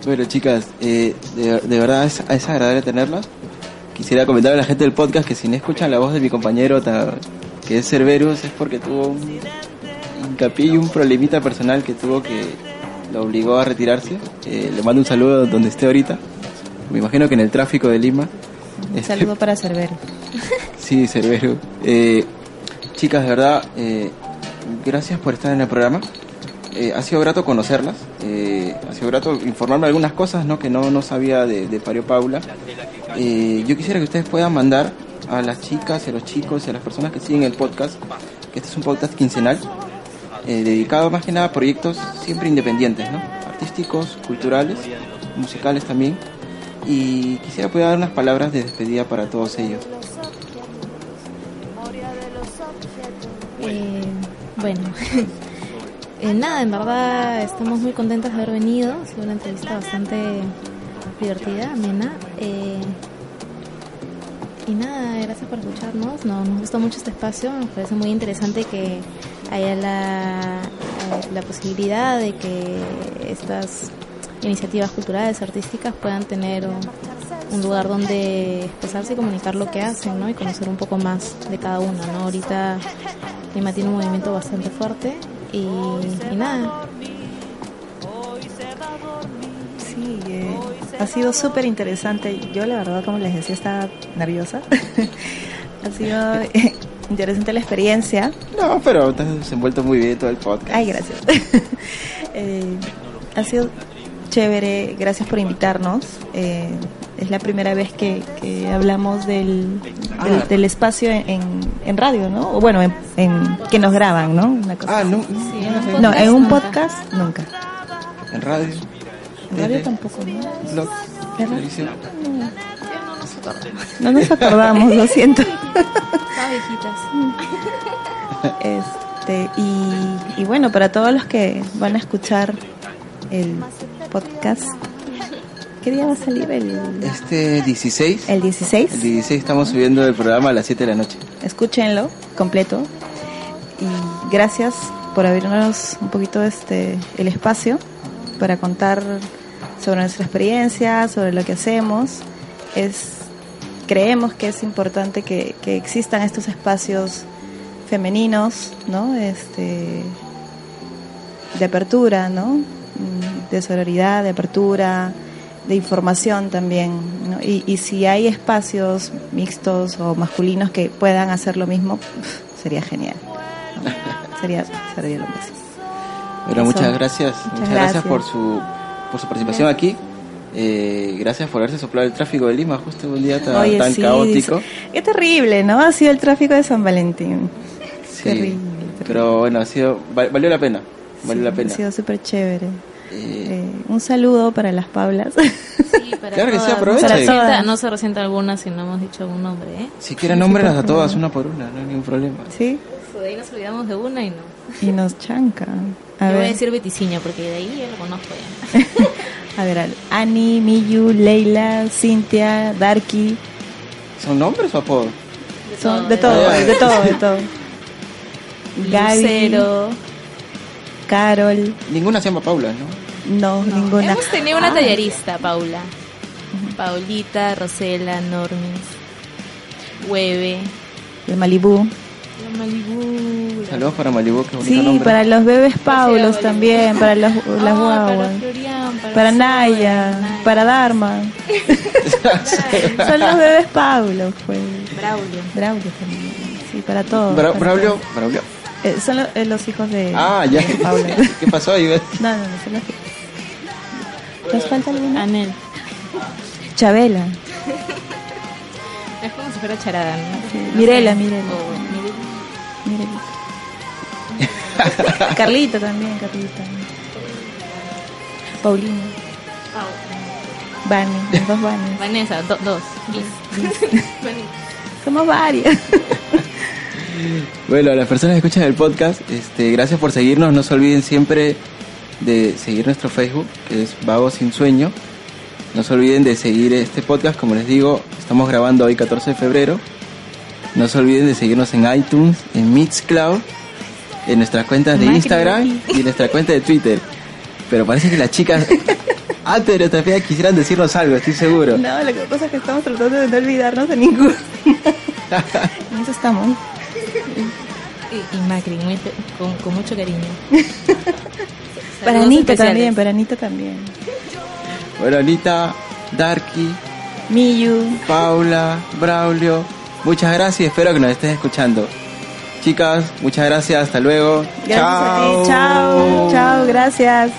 Bueno, chicas, eh, de, de verdad es, es agradable tenerlas. Quisiera comentar a la gente del podcast que si no escuchan la voz de mi compañero, que es Cerberus, es porque tuvo un hincapié y un problemita personal que tuvo que lo obligó a retirarse. Eh, le mando un saludo donde esté ahorita. Me imagino que en el tráfico de Lima. Un Este, saludo para Cerbero. Sí, Cerbero. Eh, chicas, de verdad, eh, gracias por estar en el programa. Eh, ha sido grato conocerlas. eh, ha sido grato informarme algunas cosas ¿no? que no, no sabía de, de Pario Paula. Eh, yo quisiera que ustedes puedan mandar a las chicas, a los chicos a las personas que siguen el podcast, que este es un podcast quincenal, dedicado más que nada a proyectos siempre independientes, ¿no? artísticos, culturales, musicales también. Y quisiera poder dar unas palabras de despedida para todos ellos. Bueno, eh, nada, en verdad estamos muy contentas de haber venido. Ha sido una entrevista bastante divertida, amena. Eh, y nada, gracias por escucharnos. No, nos gusta mucho este espacio. Nos parece muy interesante que haya la, eh, la posibilidad de que estas iniciativas culturales, artísticas puedan tener un, lugar donde expresarse y comunicar lo que hacen, ¿no? Y conocer un poco más de cada una, ¿no? Ahorita Lima tiene un movimiento bastante fuerte y, y nada. Sí, eh, ha sido súper interesante. Yo la verdad, como les decía, estaba nerviosa. ha sido eh, interesante la experiencia. No, pero te has desenvuelto muy bien todo el podcast. Ay, gracias. Eh, ha sido chévere, gracias por invitarnos. Eh, es la primera vez que, que hablamos del, del, Ah. del espacio en, en radio, ¿no? O bueno, en, en- que nos graban, ¿no? Una cosa Ah, así. no, Sí, no, en no, un en podcast nunca. en radio, En radio Tele. tampoco, ¿no? blog, televisión. No nos acordamos, lo siento. Este, y, y bueno, para todos los que van a escuchar el podcast, ¿qué día va a salir? El, Este 16, el 16. el 16 estamos subiendo el programa a las 7 de la noche. Escúchenlo completo. Y gracias por abrirnos un poquito este el espacio para contar sobre nuestra experiencia, sobre lo que hacemos. Es creemos que es importante que, que existan estos espacios femeninos, ¿no? Este de apertura, ¿no? Mm, De sororidad, de apertura, de información también, ¿no? Y, y si hay espacios mixtos o masculinos que puedan hacer lo mismo, sería genial. ¿no? Sería, sería lo máximo. Bueno, Eso. muchas gracias, Muchas muchas gracias, gracias. por su por su participación aquí. Eh, gracias por haberse soplado el tráfico de Lima justo un día tan, Oye, tan sí, caótico. sí. Qué terrible, ¿no? Ha sido el tráfico de San Valentín. Sí, Terrible, terrible. Pero bueno, ha sido val- valió la pena, valió la pena. Ha sido súper chévere. Eh, un saludo para las. Sí, para Claro que sí, todas. aprovechen. No se resienta-. No se resienta alguna si no hemos dicho algún nombre, ¿eh? si quieren nómbrelas a todas una por una, no hay ningún problema. ¿Sí? De ahí nos olvidamos de una y no. Y nos chancan. A Yo voy a decir Beticiña porque de ahí ya lo conozco ya. a ver, al- Ani, Miyu, Leila, Cintia, Darky. ¿Son nombres o apodos? Son de todo, todo. de todo, de todo. Gaby, Lucero. Carol, Ninguna se llama Paula, ¿no? no, ninguna. Hemos tenido una tallerista, Paula. Paulita, Rosela, Normis, Hueve, De Malibú. la Malibu. la- Saludos para Malibu, que bonito Sí, nombre. para los bebés Paulos también, para las, las Ah, guaguas. Para Florian, para, Naya, Naya. para Dharma. Son los bebés Paulos, pues. Braulio. Braulio también. Sí, para todos. Bra- para Braulio, todos. Braulio. Eh, son lo- eh, los hijos de, Ah, ya. de Paula. ¿Qué pasó ahí? No, no, no, son los hijos. ¿Nos falta alguna? Anel. Chabela. Es como si fuera charada, ¿no? Sí, No Mirela. Mirela. Mirela. Carlita también, Carlita. Paulina. Los dos Barney. Vanessa, do- dos. Somos varias. Bueno, a las personas que escuchan el podcast, este, gracias por seguirnos. No se olviden siempre de seguir nuestro Facebook, que es Vago Sin Sueño. No se olviden de seguir este podcast, como les digo, estamos grabando hoy 14 de febrero. No se olviden de seguirnos en iTunes, en Mixcloud, en nuestras cuentas de Macri. Instagram y en nuestra cuenta de Twitter. Pero parece que las chicas antes de nuestra fiesta quisieran decirnos algo, estoy seguro. No, lo que pasa es que estamos tratando de no olvidarnos de ninguno. en eso estamos. Y, y Macri, muy con, con mucho cariño. Para Anita especiales. también, para Anita también. Bueno, Anita, Darky, Miyu. Paula, Braulio, muchas gracias, espero que nos estés escuchando. Chicas, muchas gracias, hasta luego. Gracias a ti. Chao. Chao, gracias.